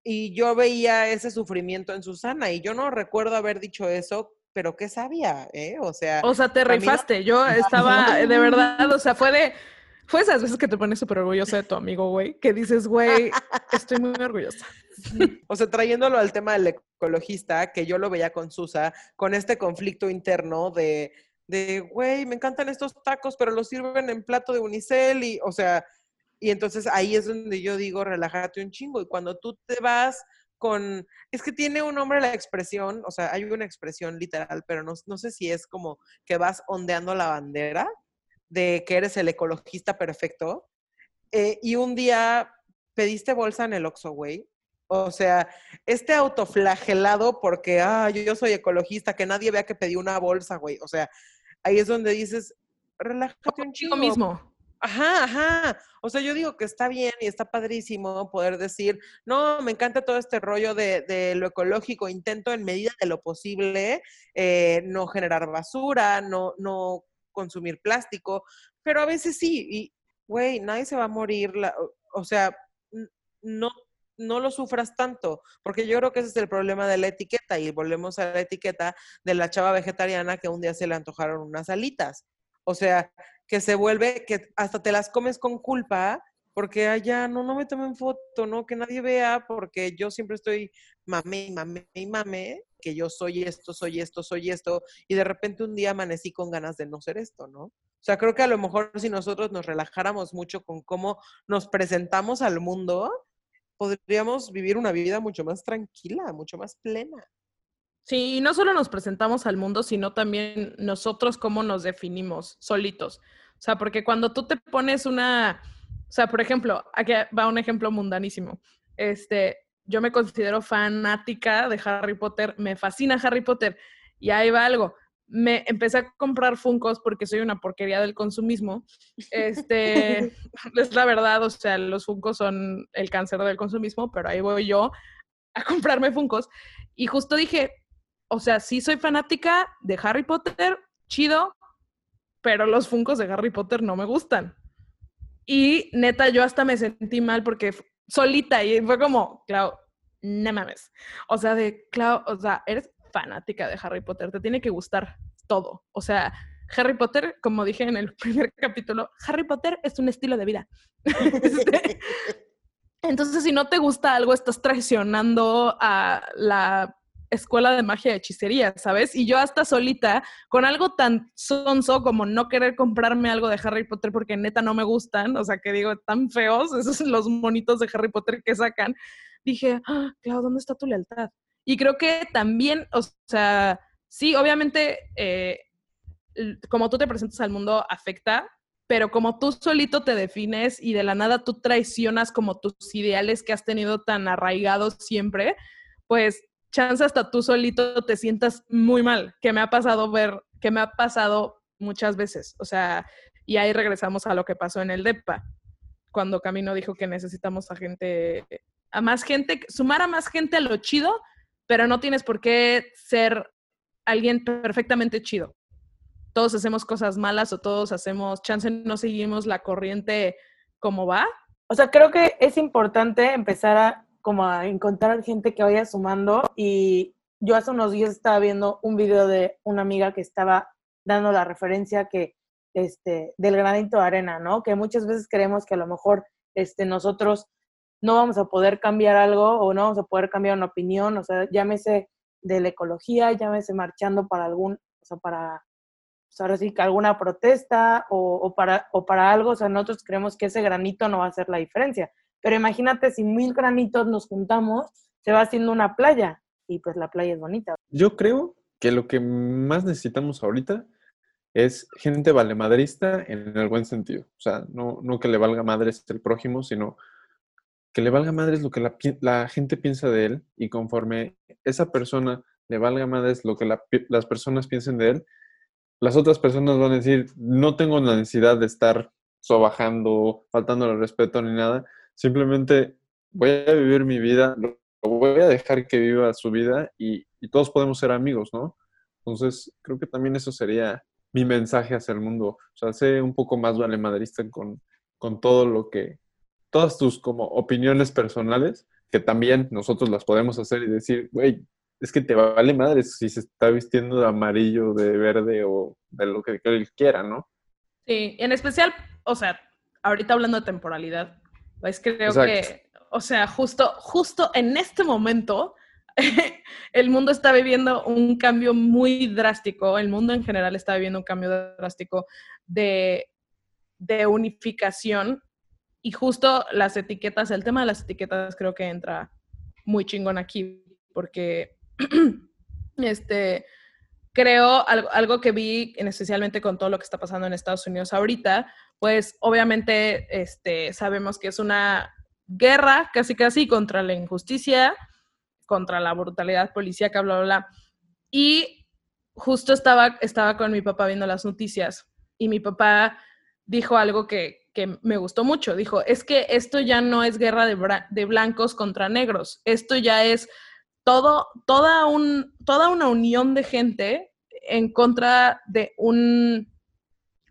y yo veía ese sufrimiento en Susana y yo no recuerdo haber dicho eso, pero qué sabía, ¿eh? O sea... O sea, te rifaste, yo estaba, de verdad, o sea, fue de fue esas veces que te pones súper orgullosa de tu amigo, güey, que dices, güey, estoy muy orgullosa. O sea, trayéndolo al tema del ecologista, que yo lo veía con Susa, con este conflicto interno de, de, güey, me encantan estos tacos, pero los sirven en plato de unicel y, o sea, y entonces ahí es donde yo digo, relájate un chingo. Y cuando tú te vas con, es que tiene un nombre la expresión, o sea, hay una expresión literal, pero no, no sé si es como que vas ondeando la bandera de que eres el ecologista perfecto. Eh, y un día pediste bolsa en el Oxxo, güey. O sea, este autoflagelado porque, ah, yo, soy ecologista, que nadie vea que pedí una bolsa, güey. O sea, ahí es donde dices, relájate un chingo. mismo. Ajá, ajá. O sea, yo digo que está bien y está padrísimo poder decir, no, me encanta todo este rollo de, lo ecológico, intento en medida de lo posible eh, no generar basura, no, no consumir plástico, pero a veces sí, y, güey, nadie se va a morir, o, sea, no, no lo sufras tanto, porque yo creo que ese es el problema de la etiqueta, y volvemos a la etiqueta de la chava vegetariana que un día se le antojaron unas alitas. O sea, que se vuelve, que hasta te las comes con culpa, porque allá no, no me tomen foto, ¿no? Que nadie vea, porque yo siempre estoy mame, mame y mame, que yo soy esto, soy esto, soy esto, y de repente un día amanecí con ganas de no ser esto, ¿no? O sea, creo que a lo mejor si nosotros nos relajáramos mucho con cómo nos presentamos al mundo, podríamos vivir una vida mucho más tranquila, mucho más plena. Sí, y no solo nos presentamos al mundo, sino también nosotros cómo nos definimos solitos. O sea, porque cuando tú te pones una, o sea, por ejemplo, aquí va un ejemplo mundanísimo. Este, yo me considero fanática de Harry Potter, me fascina Harry Potter. Y ahí va algo. Me empecé a comprar Funcos porque soy una porquería del consumismo. Este, es la verdad, o sea, los Funcos son el cáncer del consumismo, pero ahí voy yo a comprarme Funcos. Y justo dije, o sea, sí soy fanática de Harry Potter, chido, pero los Funcos de Harry Potter no me gustan. Y neta, yo hasta me sentí mal porque solita y fue como, Clau, no mames. O sea, de Clau, o sea, eres fanática de Harry Potter, te tiene que gustar todo. O sea, Harry Potter, como dije en el primer capítulo, Harry Potter es un estilo de vida. Este, entonces, si no te gusta algo, estás traicionando a la escuela de magia de hechicería, ¿sabes? Y yo hasta solita, con algo tan sonso como no querer comprarme algo de Harry Potter porque neta no me gustan, o sea, que digo, tan feos, esos son los monitos de Harry Potter que sacan, dije, ah, claro, ¿dónde está tu lealtad? Y creo que también, o sea, sí, obviamente, eh, como tú te presentas al mundo afecta, pero como tú solito te defines y de la nada tú traicionas como tus ideales que has tenido tan arraigados siempre, pues chance hasta tú solito te sientas muy mal, que me ha pasado ver, que me ha pasado muchas veces. O sea, y ahí regresamos a lo que pasó en el DEPA, cuando Camino dijo que necesitamos a gente, a más gente, sumar a más gente a lo chido, pero no tienes por qué ser alguien perfectamente chido. Todos hacemos cosas malas o todos hacemos, chance no seguimos la corriente como va. O sea, creo que es importante empezar a como a encontrar gente que vaya sumando y yo hace unos días estaba viendo un video de una amiga que estaba dando la referencia que este del granito de arena, ¿no? Que muchas veces creemos que a lo mejor este nosotros no vamos a poder cambiar algo o no vamos a poder cambiar una opinión, o sea, llámese de la ecología, llámese marchando para algún, o sea, para pues ahora sí que alguna protesta o, o, para, o para algo, o sea, nosotros creemos que ese granito no va a hacer la diferencia. Pero imagínate si mil granitos nos juntamos, se va haciendo una playa y pues la playa es bonita. Yo creo que lo que más necesitamos ahorita es gente valemadrista en el buen sentido. O sea, no, no que le valga madres el prójimo, sino que le valga madres lo que la, la gente piensa de él y conforme esa persona le valga madres lo que la las personas piensen de él, las otras personas van a decir, no tengo la necesidad de estar sobajando, faltando el respeto ni nada, simplemente voy a vivir mi vida, lo voy a dejar que viva su vida y, y todos podemos ser amigos, ¿no? Entonces, creo que también eso sería mi mensaje hacia el mundo. O sea, sé un poco más vale madrista con, con todo lo que, todas tus como opiniones personales, que también nosotros las podemos hacer y decir, güey, es que te vale madre si se está vistiendo de amarillo, de verde o de lo que él quiera, ¿no? Sí, en especial, o sea, ahorita hablando de temporalidad, pues creo Exacto. que, o sea, justo, justo en este momento, el mundo está viviendo un cambio muy drástico, el mundo en general está viviendo un cambio drástico de, de unificación y justo las etiquetas, el tema de las etiquetas creo que entra muy chingón aquí, porque este, creo algo, algo que vi, en especialmente con todo lo que está pasando en Estados Unidos ahorita, pues obviamente este, sabemos que es una guerra casi casi contra la injusticia, contra la brutalidad policíaca, bla, bla, bla. Y justo estaba, estaba con mi papá viendo las noticias y mi papá dijo algo que, que me gustó mucho. Dijo, es que esto ya no es guerra de, de blancos contra negros, esto ya es todo, toda, un, toda una unión de gente en contra de un,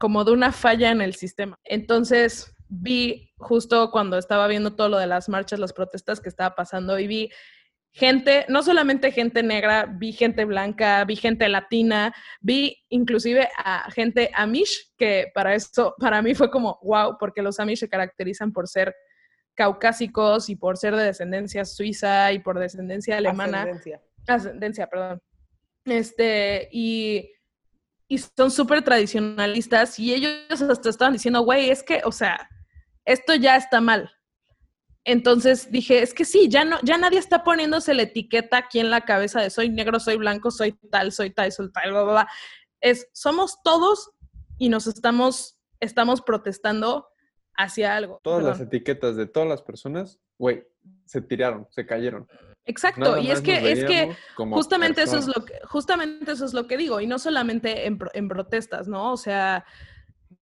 como de una falla en el sistema. Entonces vi justo cuando estaba viendo todo lo de las marchas, las protestas que estaba pasando y vi gente, no solamente gente negra, vi gente blanca, vi gente latina, vi inclusive a gente amish, que para eso, para mí fue como wow, porque los amish se caracterizan por ser caucásicos y por ser de descendencia suiza y por descendencia alemana Ascendencia. ascendencia, perdón. Este, y, y son súper tradicionalistas y ellos hasta estaban diciendo, güey, es que, o sea, esto ya está mal. Entonces dije, es que sí, ya no, ya nadie está poniéndose la etiqueta aquí en la cabeza de soy negro, soy blanco, soy tal, soy tal, soy tal, bla, bla, bla. Es, somos todos y nos estamos, estamos protestando hacia algo. Todas las etiquetas de todas las personas, güey, se tiraron, se cayeron. Exacto, Nada y es que, es que justamente eso es lo que justamente eso es lo que digo y no solamente en, en protestas no o sea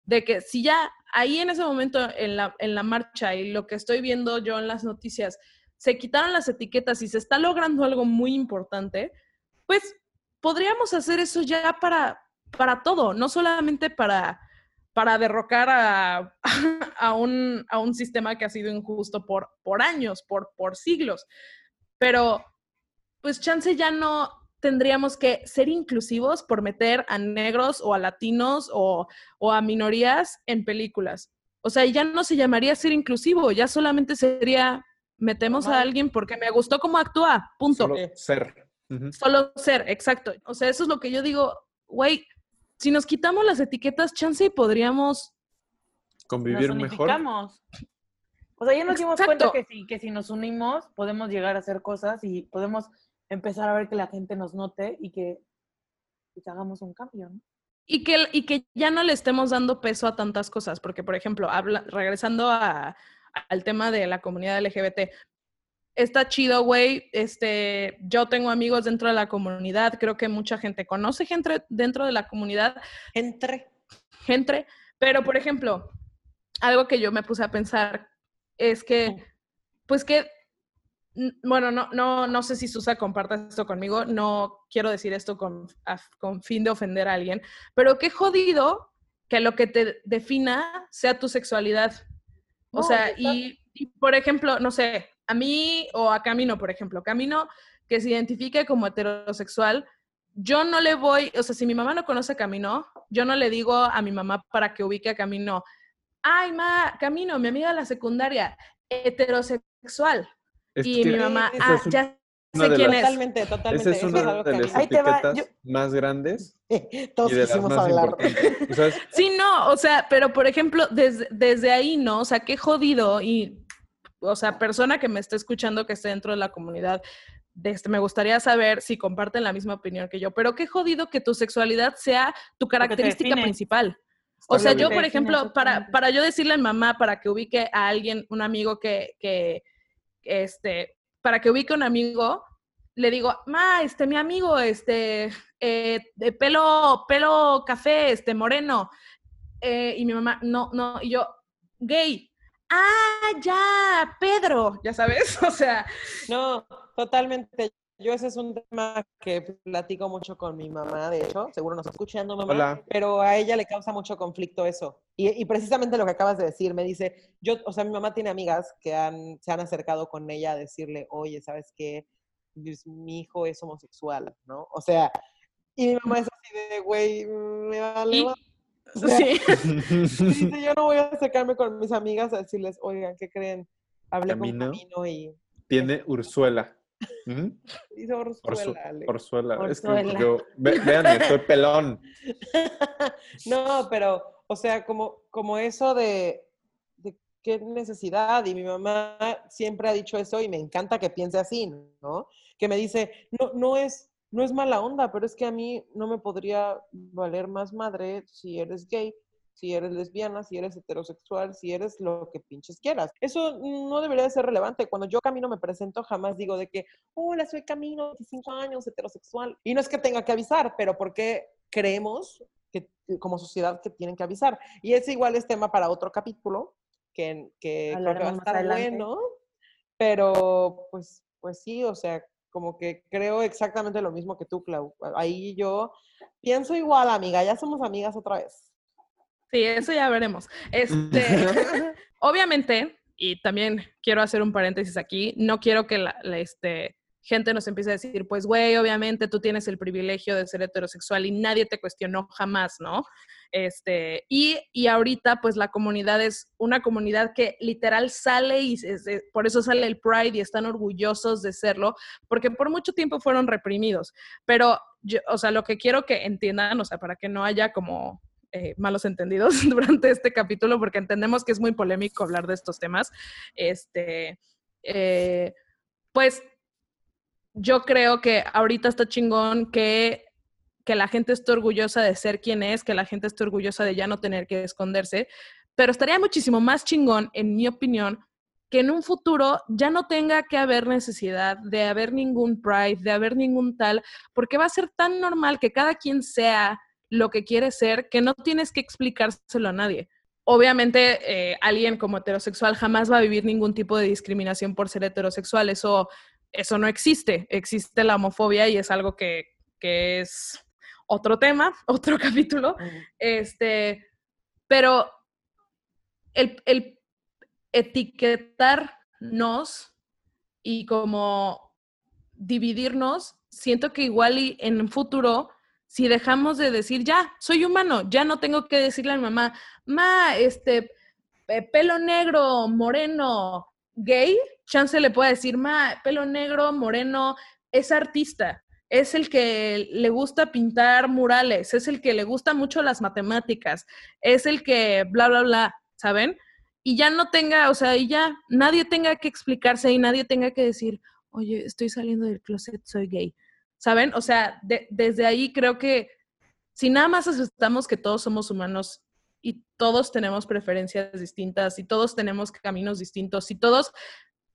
de que si ya ahí en ese momento en la, en la marcha y lo que estoy viendo yo en las noticias se quitaron las etiquetas y se está logrando algo muy importante pues podríamos hacer eso ya para para todo no solamente para para derrocar a, a, un, a un sistema que ha sido injusto por, por años, por, por siglos. Pero, pues chance ya no tendríamos que ser inclusivos por meter a negros o a latinos o, o a minorías en películas. O sea, ya no se llamaría ser inclusivo, ya solamente sería metemos a alguien porque me gustó cómo actúa, punto. Solo ser. Solo ser, exacto. O sea, eso es lo que yo digo, güey, si nos quitamos las etiquetas, chance y podríamos Convivir nos mejor. O sea, ya nos dimos cuenta que si, que si nos unimos podemos llegar a hacer cosas y podemos empezar a ver que la gente nos note y que, y que hagamos un cambio, ¿no? Y que, y que ya no le estemos dando peso a tantas cosas, porque, por ejemplo, habla, regresando a- al tema de la comunidad LGBT, está chido, güey. Este, yo tengo amigos dentro de la comunidad, creo que mucha gente conoce gente dentro de la comunidad, Entre. gente, pero, por ejemplo, algo que yo me puse a pensar es que, pues que, bueno, no, no, no sé si Susa comparte esto conmigo, no quiero decir esto con, con fin de ofender a alguien, pero qué jodido que lo que te defina sea tu sexualidad. O No, sea, y, y, por ejemplo, no sé, a mí o a Camino, por ejemplo, Camino que se identifique como heterosexual, yo no le voy, o sea, si mi mamá no conoce a Camino, yo no le digo a mi mamá para que ubique a Camino, ay, ma, Camino, mi amiga de la secundaria, heterosexual. Es y mi mamá, ah, es ya sé quién las- es. Totalmente, totalmente. Es de las Ahí te va, etiquetas yo- más grandes Todos y de las quisimos más hablar. importantes. Sí, no, o sea, pero por ejemplo, desde, desde ahí, ¿no? O sea, qué jodido y, o sea, persona que me esté escuchando que esté dentro de la comunidad, de este, me gustaría saber si comparten la misma opinión que yo, pero qué jodido que tu sexualidad sea tu te característica principal. O sea, yo, por ejemplo, para, para yo decirle a mi mamá, para que ubique a alguien, un amigo que, que, este, para que ubique un amigo, le digo, ma, este, mi amigo, este, eh, de pelo, pelo café, este, moreno. Eh, y mi mamá, no, no, y yo, gay. Ah, ya, Pedro, ya sabes, o sea. No, totalmente. Yo ese es un tema que platico mucho con mi mamá, de hecho, seguro nos está escuchando mamá, Hola. pero a ella le causa mucho conflicto eso. Y, y precisamente lo que acabas de decir, me dice, yo, o sea, mi mamá tiene amigas que han, se han acercado con ella a decirle, oye, ¿sabes qué? Pues, mi hijo es homosexual, ¿no? O sea, y mi mamá es así de, güey, me vale. Y- ma-". O sea, sí. y dice, yo no voy a acercarme con mis amigas a decirles, oigan, ¿qué creen? Hablé Camino. con Camino y Tiene Ursuela. ¿Mm? dice Orzuela, Ale". Orzuela. Es que yo, ve- vean, estoy pelón. no, pero, o sea, como, como eso de, de qué necesidad. Y mi mamá siempre ha dicho eso y me encanta que piense así, ¿no? Que me dice, no, no es, no es mala onda, pero es que a mí no me podría valer más madre si eres gay, si eres lesbiana, si eres heterosexual, si eres lo que pinches quieras. Eso no debería de ser relevante. Cuando yo Camino me presento, jamás digo de que, hola, soy Camino, 25 años, heterosexual. Y no es que tenga que avisar, pero porque creemos que como sociedad que tienen que avisar. Y ese igual es tema para otro capítulo, que, que creo que va a estar adelante. bueno, pero pues, pues sí, o sea, como que creo exactamente lo mismo que tú, Clau. Ahí yo pienso igual, amiga, ya somos amigas otra vez. Sí, eso ya veremos. Este, obviamente, y también quiero hacer un paréntesis aquí, no quiero que la, la, este, gente nos empiece a decir, pues, güey, obviamente tú tienes el privilegio de ser heterosexual y nadie te cuestionó jamás, ¿no? Este, y, y ahorita, pues, la comunidad es una comunidad que literal sale y es- es- por eso sale el Pride y están orgullosos de serlo, porque por mucho tiempo fueron reprimidos. Pero, yo, o sea, lo que quiero que entiendan, o sea, para que no haya como eh, malos entendidos durante este capítulo, porque entendemos que es muy polémico hablar de estos temas. Este, eh, pues yo creo que ahorita está chingón que, que la gente esté orgullosa de ser quien es, que la gente esté orgullosa de ya no tener que esconderse, pero estaría muchísimo más chingón, en mi opinión, que en un futuro ya no tenga que haber necesidad de haber ningún pride, de haber ningún tal, porque va a ser tan normal que cada quien sea lo que quiere ser, que no tienes que explicárselo a nadie. Obviamente, eh, alguien como heterosexual jamás va a vivir ningún tipo de discriminación por ser heterosexual. Eso, eso no existe. Existe la homofobia y es algo que, que es otro tema, otro capítulo. Este, pero el, el etiquetarnos y como dividirnos, siento que igual y en un futuro, si dejamos de decir, ya, soy humano, ya no tengo que decirle a mi mamá, ma, este, pelo negro, moreno, gay, chance le puede decir, ma, pelo negro, moreno, es artista, es el que le gusta pintar murales, es el que le gusta mucho las matemáticas, es el que bla, bla, bla, ¿saben? Y ya no tenga, o sea, y ya nadie tenga que explicarse y nadie tenga que decir, oye, estoy saliendo del closet, soy gay. ¿Saben? O sea, de- desde ahí creo que si nada más aceptamos que todos somos humanos y todos tenemos preferencias distintas y todos tenemos caminos distintos y todos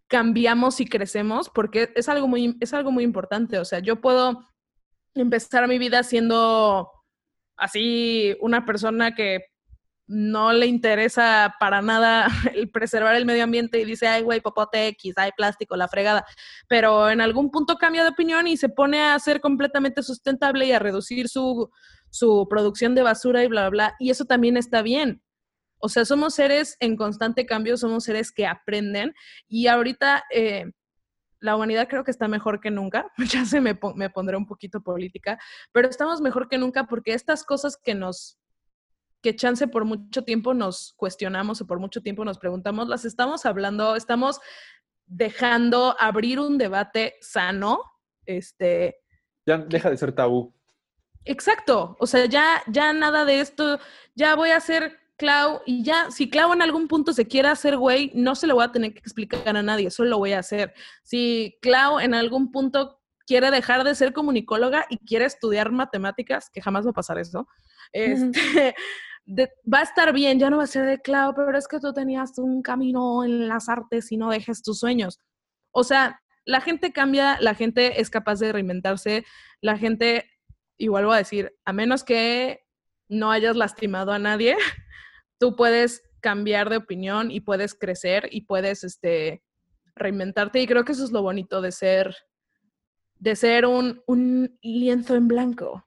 cambiamos y crecemos, porque es algo muy, es algo muy importante. O sea, yo puedo empezar mi vida siendo así una persona que no le interesa para nada el preservar el medio ambiente y dice, ay, güey, popote X, hay plástico, la fregada. Pero en algún punto cambia de opinión y se pone a ser completamente sustentable y a reducir su, su producción de basura y bla, bla, bla. Y eso también está bien. O sea, somos seres en constante cambio, somos seres que aprenden y ahorita eh, la humanidad creo que está mejor que nunca. Ya se me, me pondré un poquito política, pero estamos mejor que nunca porque estas cosas que nos que chance por mucho tiempo nos cuestionamos o por mucho tiempo nos preguntamos, las estamos hablando, estamos dejando abrir un debate sano, este, Ya deja de ser tabú. Exacto, o sea, ya, ya nada de esto, ya voy a ser Clau y ya, si Clau en algún punto se quiere hacer güey, no se lo voy a tener que explicar a nadie, solo lo voy a hacer. Si Clau en algún punto quiere dejar de ser comunicóloga y quiere estudiar matemáticas, que jamás va a pasar eso, este, de- va a estar bien, ya no va a ser de Clau, pero es que tú tenías un camino en las artes y no dejes tus sueños. O sea, la gente cambia, la gente es capaz de reinventarse, la gente, y vuelvo a decir, a menos que no hayas lastimado a nadie, tú puedes cambiar de opinión y puedes crecer y puedes este, reinventarte. Y creo que eso es lo bonito de ser, de ser un, un lienzo en blanco.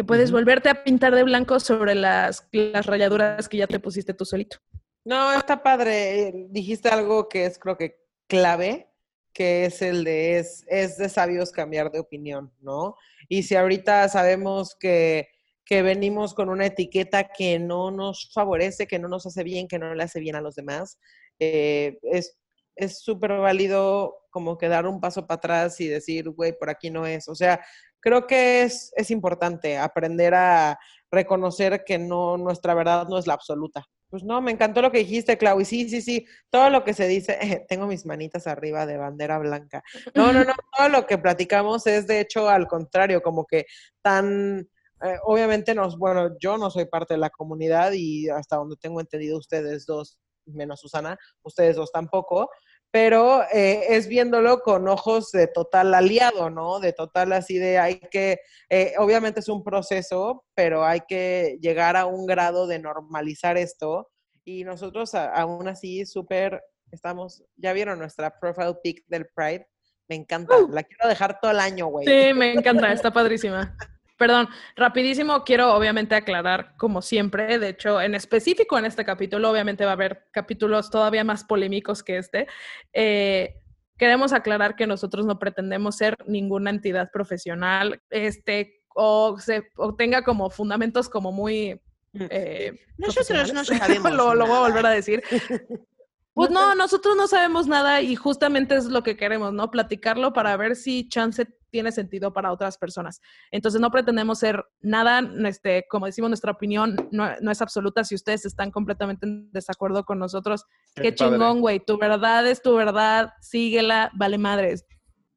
Que puedes volverte a pintar de blanco sobre las, las rayaduras que ya te pusiste tú solito. No, está padre. Dijiste algo que es creo que clave, que es el de es, es de sabios cambiar de opinión, ¿no? Y si ahorita sabemos que, que venimos con una etiqueta que no nos favorece, que no nos hace bien, que no le hace bien a los demás, eh, es es súper válido como que dar un paso para atrás y decir, güey, por aquí no es. O sea, creo que es, es importante aprender a reconocer que no, nuestra verdad no es la absoluta. Pues no, me encantó lo que dijiste, Clau. Y sí, sí, sí, todo lo que se dice, tengo mis manitas arriba de bandera blanca. No, no, no, todo lo que platicamos es de hecho al contrario, como que tan, eh, obviamente nos, bueno, yo no soy parte de la comunidad y hasta donde tengo entendido ustedes dos, menos Susana, ustedes dos tampoco, pero eh, es viéndolo con ojos de total aliado, ¿no? De total así de hay que, eh, obviamente es un proceso, pero hay que llegar a un grado de normalizar esto y nosotros aún así súper, estamos, ya vieron nuestra profile pic del Pride, me encanta, uh. la quiero dejar todo el año, güey. Sí, me encanta, está padrísima. Perdón, rapidísimo, quiero obviamente aclarar, como siempre, de hecho, en específico en este capítulo, obviamente va a haber capítulos todavía más polémicos que este. Eh, queremos aclarar que nosotros no pretendemos ser ninguna entidad profesional, este, o, se, o tenga como fundamentos como muy... Mm. Eh, nosotros no sabemos. lo, lo voy a volver a decir. Pues no, nosotros no sabemos nada y justamente es lo que queremos, ¿no? Platicarlo para ver si chance tiene sentido para otras personas. Entonces no pretendemos ser nada, este, como decimos, nuestra opinión no, es absoluta. Si ustedes están completamente en desacuerdo con nosotros, qué, chingón, güey. Tu verdad es tu verdad, síguela, vale madres.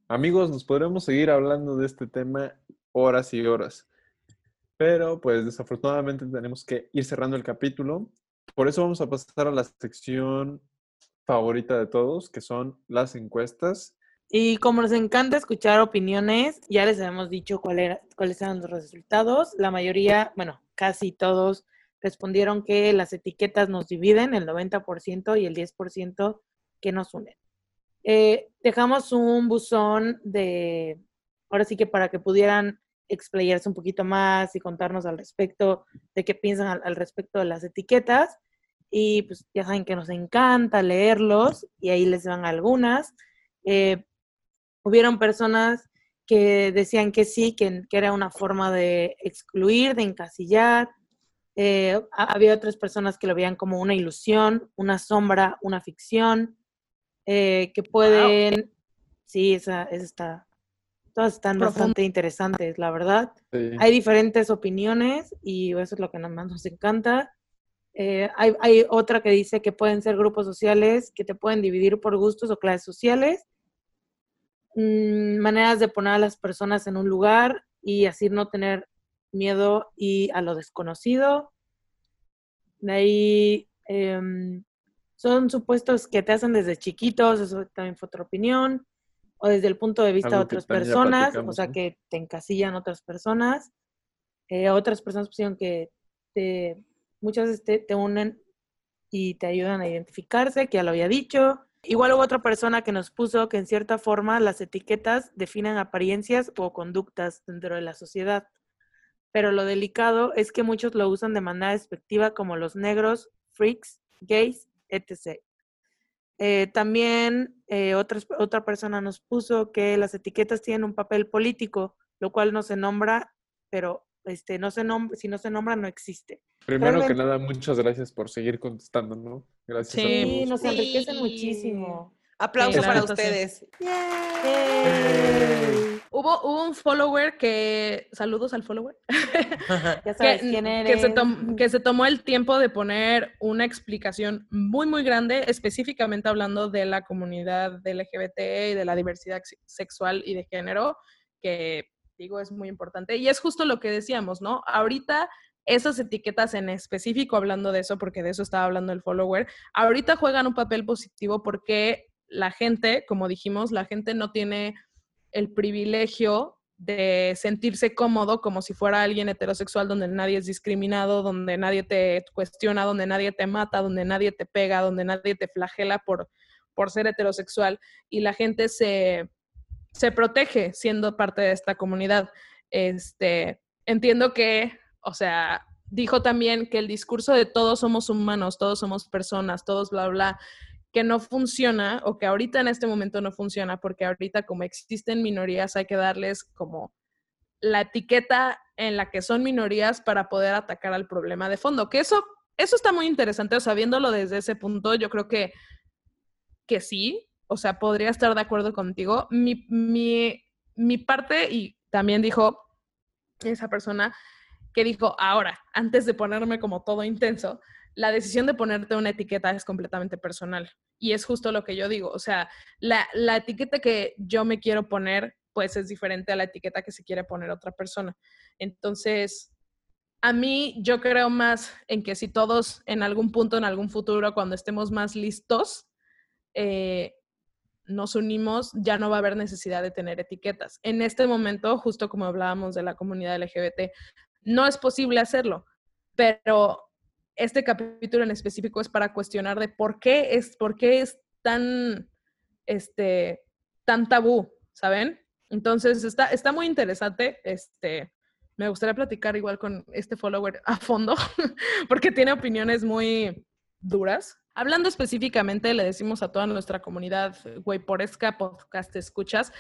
Amigos, nos podremos seguir hablando de este tema horas y horas. Pero pues desafortunadamente tenemos que ir cerrando el capítulo. Por eso vamos a pasar a la sección favorita de todos, que son las encuestas. Y como nos encanta escuchar opiniones, ya les habíamos dicho cuál cuáles eran los resultados. La mayoría, bueno, casi todos respondieron que las etiquetas nos dividen, el 90% y el 10% que nos unen. Eh, dejamos un buzón de, ahora sí que para que pudieran explayarse un poquito más y contarnos al respecto de qué piensan al respecto de las etiquetas y pues ya saben que nos encanta leerlos y ahí les van algunas. Eh, hubieron personas que decían que sí, que, era una forma de excluir, de encasillar. Eh, había otras personas que lo veían como una ilusión, una sombra, una ficción, eh, que pueden... Sí, esa, está... Todas están bastante interesantes, la verdad. Hay diferentes opiniones y eso es lo que más nos encanta. Eh, hay, otra que dice que pueden ser grupos sociales que te pueden dividir por gustos o clases sociales, mm, maneras de poner a las personas en un lugar y así no tener miedo y a lo desconocido. De ahí em, son supuestos que te hacen desde chiquitos, eso también fue otra opinión, o desde el punto de vista de otras personas, o sea, que te encasillan otras personas. Eh, otras personas pusieron que te muchas veces te, unen y te ayudan a identificarse, que ya lo había dicho. Igual hubo otra persona que nos puso que en cierta forma las etiquetas definen apariencias o conductas dentro de la sociedad. Pero lo delicado es que muchos lo usan de manera despectiva como los negros, freaks, gays, etc. Eh, también eh, otra, otra persona nos puso que las etiquetas tienen un papel político, lo cual no se nombra, pero este, no se nombra, si no se nombra no existe. Primero que nada, muchas gracias por seguir contestando, ¿no? Gracias. Sí, nos enriquece muchísimo. Aplausos para ustedes. Hubo, un follower que, saludos al follower, ya sabes que, quién eres. Que, se tomó el tiempo de poner una explicación muy, muy grande, específicamente hablando de la comunidad LGBT y de la diversidad sexual y de género, que digo es muy importante. Y es justo lo que decíamos, ¿no? Ahorita esas etiquetas en específico, hablando de eso, porque de eso estaba hablando el follower, ahorita juegan un papel positivo porque la gente, como dijimos, la gente no tiene el privilegio de sentirse cómodo como si fuera alguien heterosexual donde nadie es discriminado, donde nadie te cuestiona, donde nadie te mata, donde nadie te pega, donde nadie te flagela por, por ser heterosexual y la gente se, se protege siendo parte de esta comunidad. Este, entiendo que, o sea, dijo también que el discurso de todos somos humanos, todos somos personas, todos bla, bla, que no funciona o que ahorita en este momento no funciona porque ahorita como existen minorías hay que darles como la etiqueta en la que son minorías para poder atacar al problema de fondo, que eso, eso está muy interesante, o sea, viéndolo desde ese punto, yo creo que, que sí, o sea, podría estar de acuerdo contigo. Mi, mi, parte, y también dijo esa persona, que dijo, ahora, antes de ponerme como todo intenso, la decisión de ponerte una etiqueta es completamente personal. Y es justo lo que yo digo. O sea, la, etiqueta que yo me quiero poner, pues es diferente a la etiqueta que se quiere poner otra persona. Entonces, a mí yo creo más en que si todos en algún punto, en algún futuro, cuando estemos más listos, eh, nos unimos, ya no va a haber necesidad de tener etiquetas. En este momento, justo como hablábamos de la comunidad LGBT, no es posible hacerlo, pero este capítulo en específico es para cuestionar de por qué es, por qué es tan, este, tan tabú, ¿saben? Entonces está, está muy interesante. Este, me gustaría platicar igual con este follower a fondo, porque tiene opiniones muy duras. Hablando específicamente, le decimos a toda nuestra comunidad, güey, por Esca Podcast Escuchas,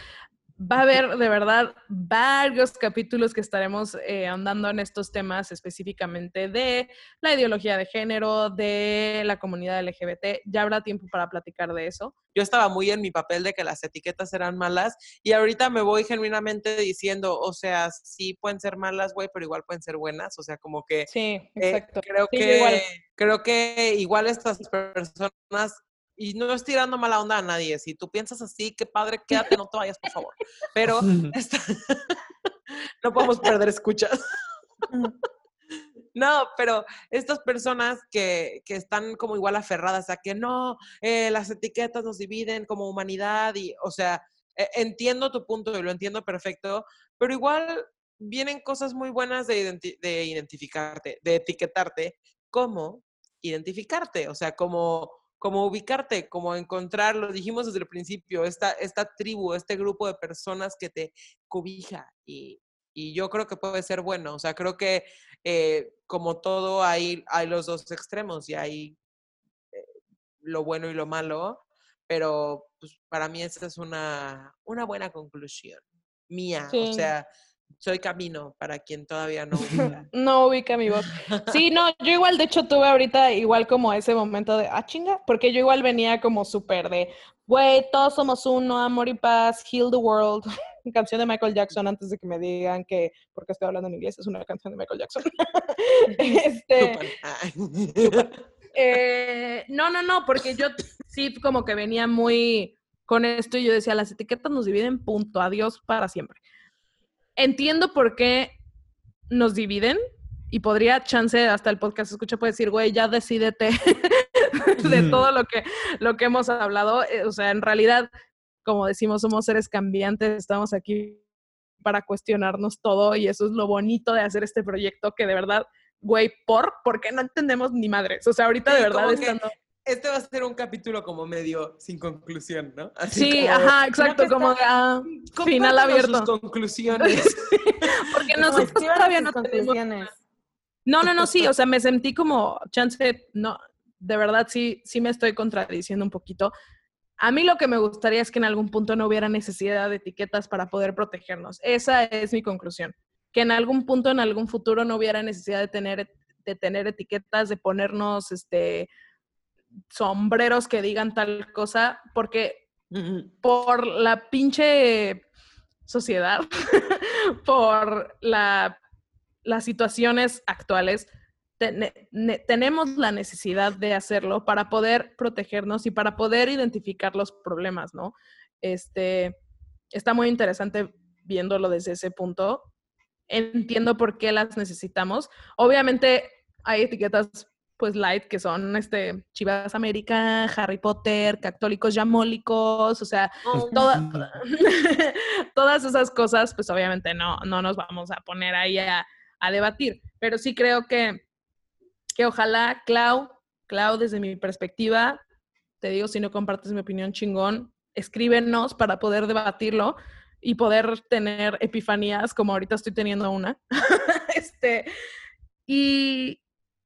va a haber de verdad varios capítulos que estaremos eh, andando en estos temas específicamente de la ideología de género, de la comunidad LGBT. Ya habrá tiempo para platicar de eso. Yo estaba muy en mi papel de que las etiquetas eran malas y ahorita me voy genuinamente diciendo, o sea, sí pueden ser malas, güey, pero igual pueden ser buenas. O sea, como que... Sí, eh, exacto. creo, que, creo que igual estas personas y no estoy tirando mala onda a nadie. Si tú piensas así, qué padre, quédate, no te vayas, por favor. Pero no podemos perder escuchas. No, pero estas personas que, que, están como igual aferradas a que no, eh, las etiquetas nos dividen como humanidad y, o sea, e, entiendo tu punto y lo entiendo perfecto, pero igual vienen cosas muy buenas de, de identificarte, de etiquetarte, como identificarte, o sea, como como ubicarte, como encontrar, lo dijimos desde el principio, esta, esta tribu, este grupo de personas que te cobija y, yo creo que puede ser bueno. O sea, creo que eh, como todo hay, hay los dos extremos y hay eh, lo bueno y lo malo, pero pues, para mí esa es una, una buena conclusión mía. O sea, soy camino para quien todavía no ubica. no ubica mi voz. Sí, no, yo igual, de hecho, tuve ahorita igual como ese momento de, ah, chinga, porque yo igual venía como súper de, güey, todos somos uno, amor y paz, heal the world. canción de Michael Jackson antes de que me digan que, porque estoy hablando en inglés, es una canción de Michael Jackson. este, eh, no, no, no, porque yo sí como que venía muy con esto y yo decía, las etiquetas nos dividen, punto, adiós para siempre entiendo por qué nos dividen y podría chance hasta el podcast escucha puede decir, güey, ya decídete de todo lo que, lo que hemos hablado. Eh, o sea, en realidad, como decimos, somos seres cambiantes, estamos aquí para cuestionarnos todo y eso es lo bonito de hacer este proyecto que de verdad, güey, por, porque no entendemos ni madres. O sea, ahorita de verdad estando este va a ser un capítulo como medio sin conclusión, ¿no? sí, ajá, exacto, como de ah, final abierto. Sus conclusiones. Porque nosotros todavía no conclusiones. No, no, no, sí, o sea, me sentí como, chance, no, de verdad sí, sí me estoy contradiciendo un poquito. A mí lo que me gustaría es que en algún punto no hubiera necesidad de etiquetas para poder protegernos. Esa es mi conclusión. Que en algún punto, en algún futuro, no hubiera necesidad de tener, de tener etiquetas, de ponernos, este, sombreros que digan tal cosa, porque por la pinche sociedad, por la, las situaciones actuales, tenemos la necesidad de hacerlo para poder protegernos y para poder identificar los problemas, ¿no? Este, está muy interesante viéndolo desde ese punto. Entiendo por qué las necesitamos. Obviamente hay etiquetas pues light, que son este Chivas América, Harry Potter, católicos yamólicos, o sea, toda- todas esas cosas, pues obviamente no, no nos vamos a poner ahí a, a debatir. Pero sí creo que, que ojalá, Clau, Clau, desde mi perspectiva, te digo, si no compartes mi opinión chingón, escríbenos para poder debatirlo y poder tener epifanías, como ahorita estoy teniendo una. este, y,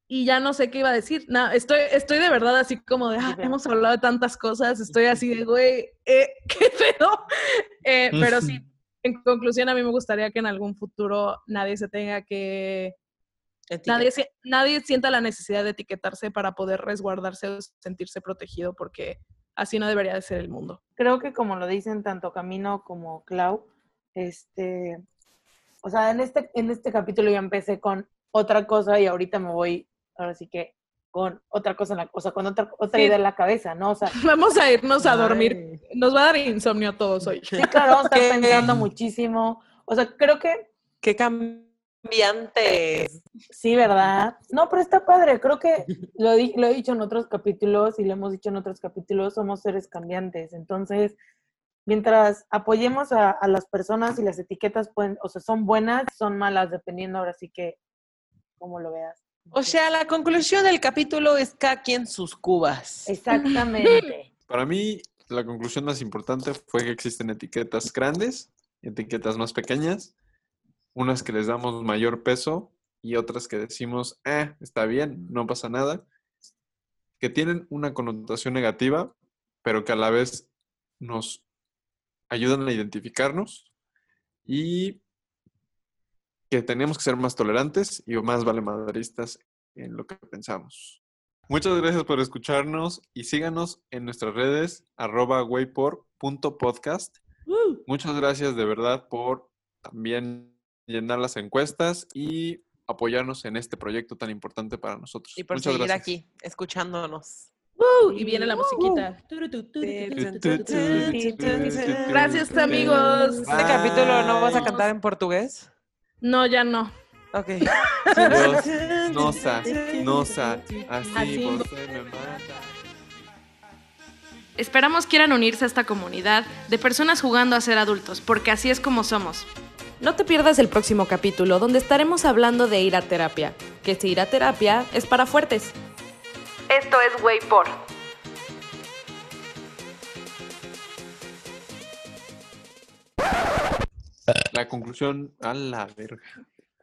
y ya no sé qué iba a decir. No, estoy, estoy de verdad así como de, ah, hemos hablado de tantas cosas, estoy así de, güey, eh, ¿qué pedo? Eh, pero sí, en conclusión, a mí me gustaría que en algún futuro nadie se tenga que, nadie, nadie sienta la necesidad de etiquetarse para poder resguardarse o sentirse protegido, porque así no debería de ser el mundo. creo que como lo dicen tanto Camino como Clau, este, o sea, en este, en este capítulo ya empecé con otra cosa y ahorita me voy, ahora sí que con otra cosa en la, o sea, con otra, otra Sí. idea en la cabeza, ¿no? O sea, Vamos a irnos a dormir. Ay. Nos va a dar insomnio a todos hoy. sí, claro, vamos a estar pensando muchísimo. O sea, creo que Qué cambiantes. sí, ¿verdad? No, pero está padre. Creo que lo, di- lo he dicho en otros capítulos y lo hemos dicho en otros capítulos, somos seres cambiantes. Entonces, mientras apoyemos a, a las personas y las etiquetas pueden, o sea, son buenas, son malas, dependiendo ahora sí que cómo lo veas. O sea, la conclusión del capítulo es cada quien sus cubas. Exactamente. Para mí, la conclusión más importante fue que existen etiquetas grandes, etiquetas más pequeñas, unas que les damos mayor peso y otras que decimos, eh, está bien, no pasa nada, que tienen una connotación negativa, pero que a la vez nos ayudan a identificarnos y que tenemos que ser más tolerantes y más valemadristas en lo que pensamos. Muchas gracias por escucharnos y síganos en nuestras redes arroba waypor.podcast. Muchas gracias de verdad por también llenar las encuestas y apoyarnos en este proyecto tan importante para nosotros. Y por Muchas seguir gracias. aquí, escuchándonos. Uh, y viene la musiquita. Gracias, amigos. Este capítulo no vas a cantar en portugués. No, ya no. Ok. Dios, nosa, nosa, así, Así. você me mata. Esperamos quieran unirse a esta comunidad de personas jugando a ser adultos, porque así es como somos. No te pierdas el próximo capítulo donde estaremos hablando de ir a terapia, que si ir a terapia es para fuertes. Esto es Way La conclusión, a la verga.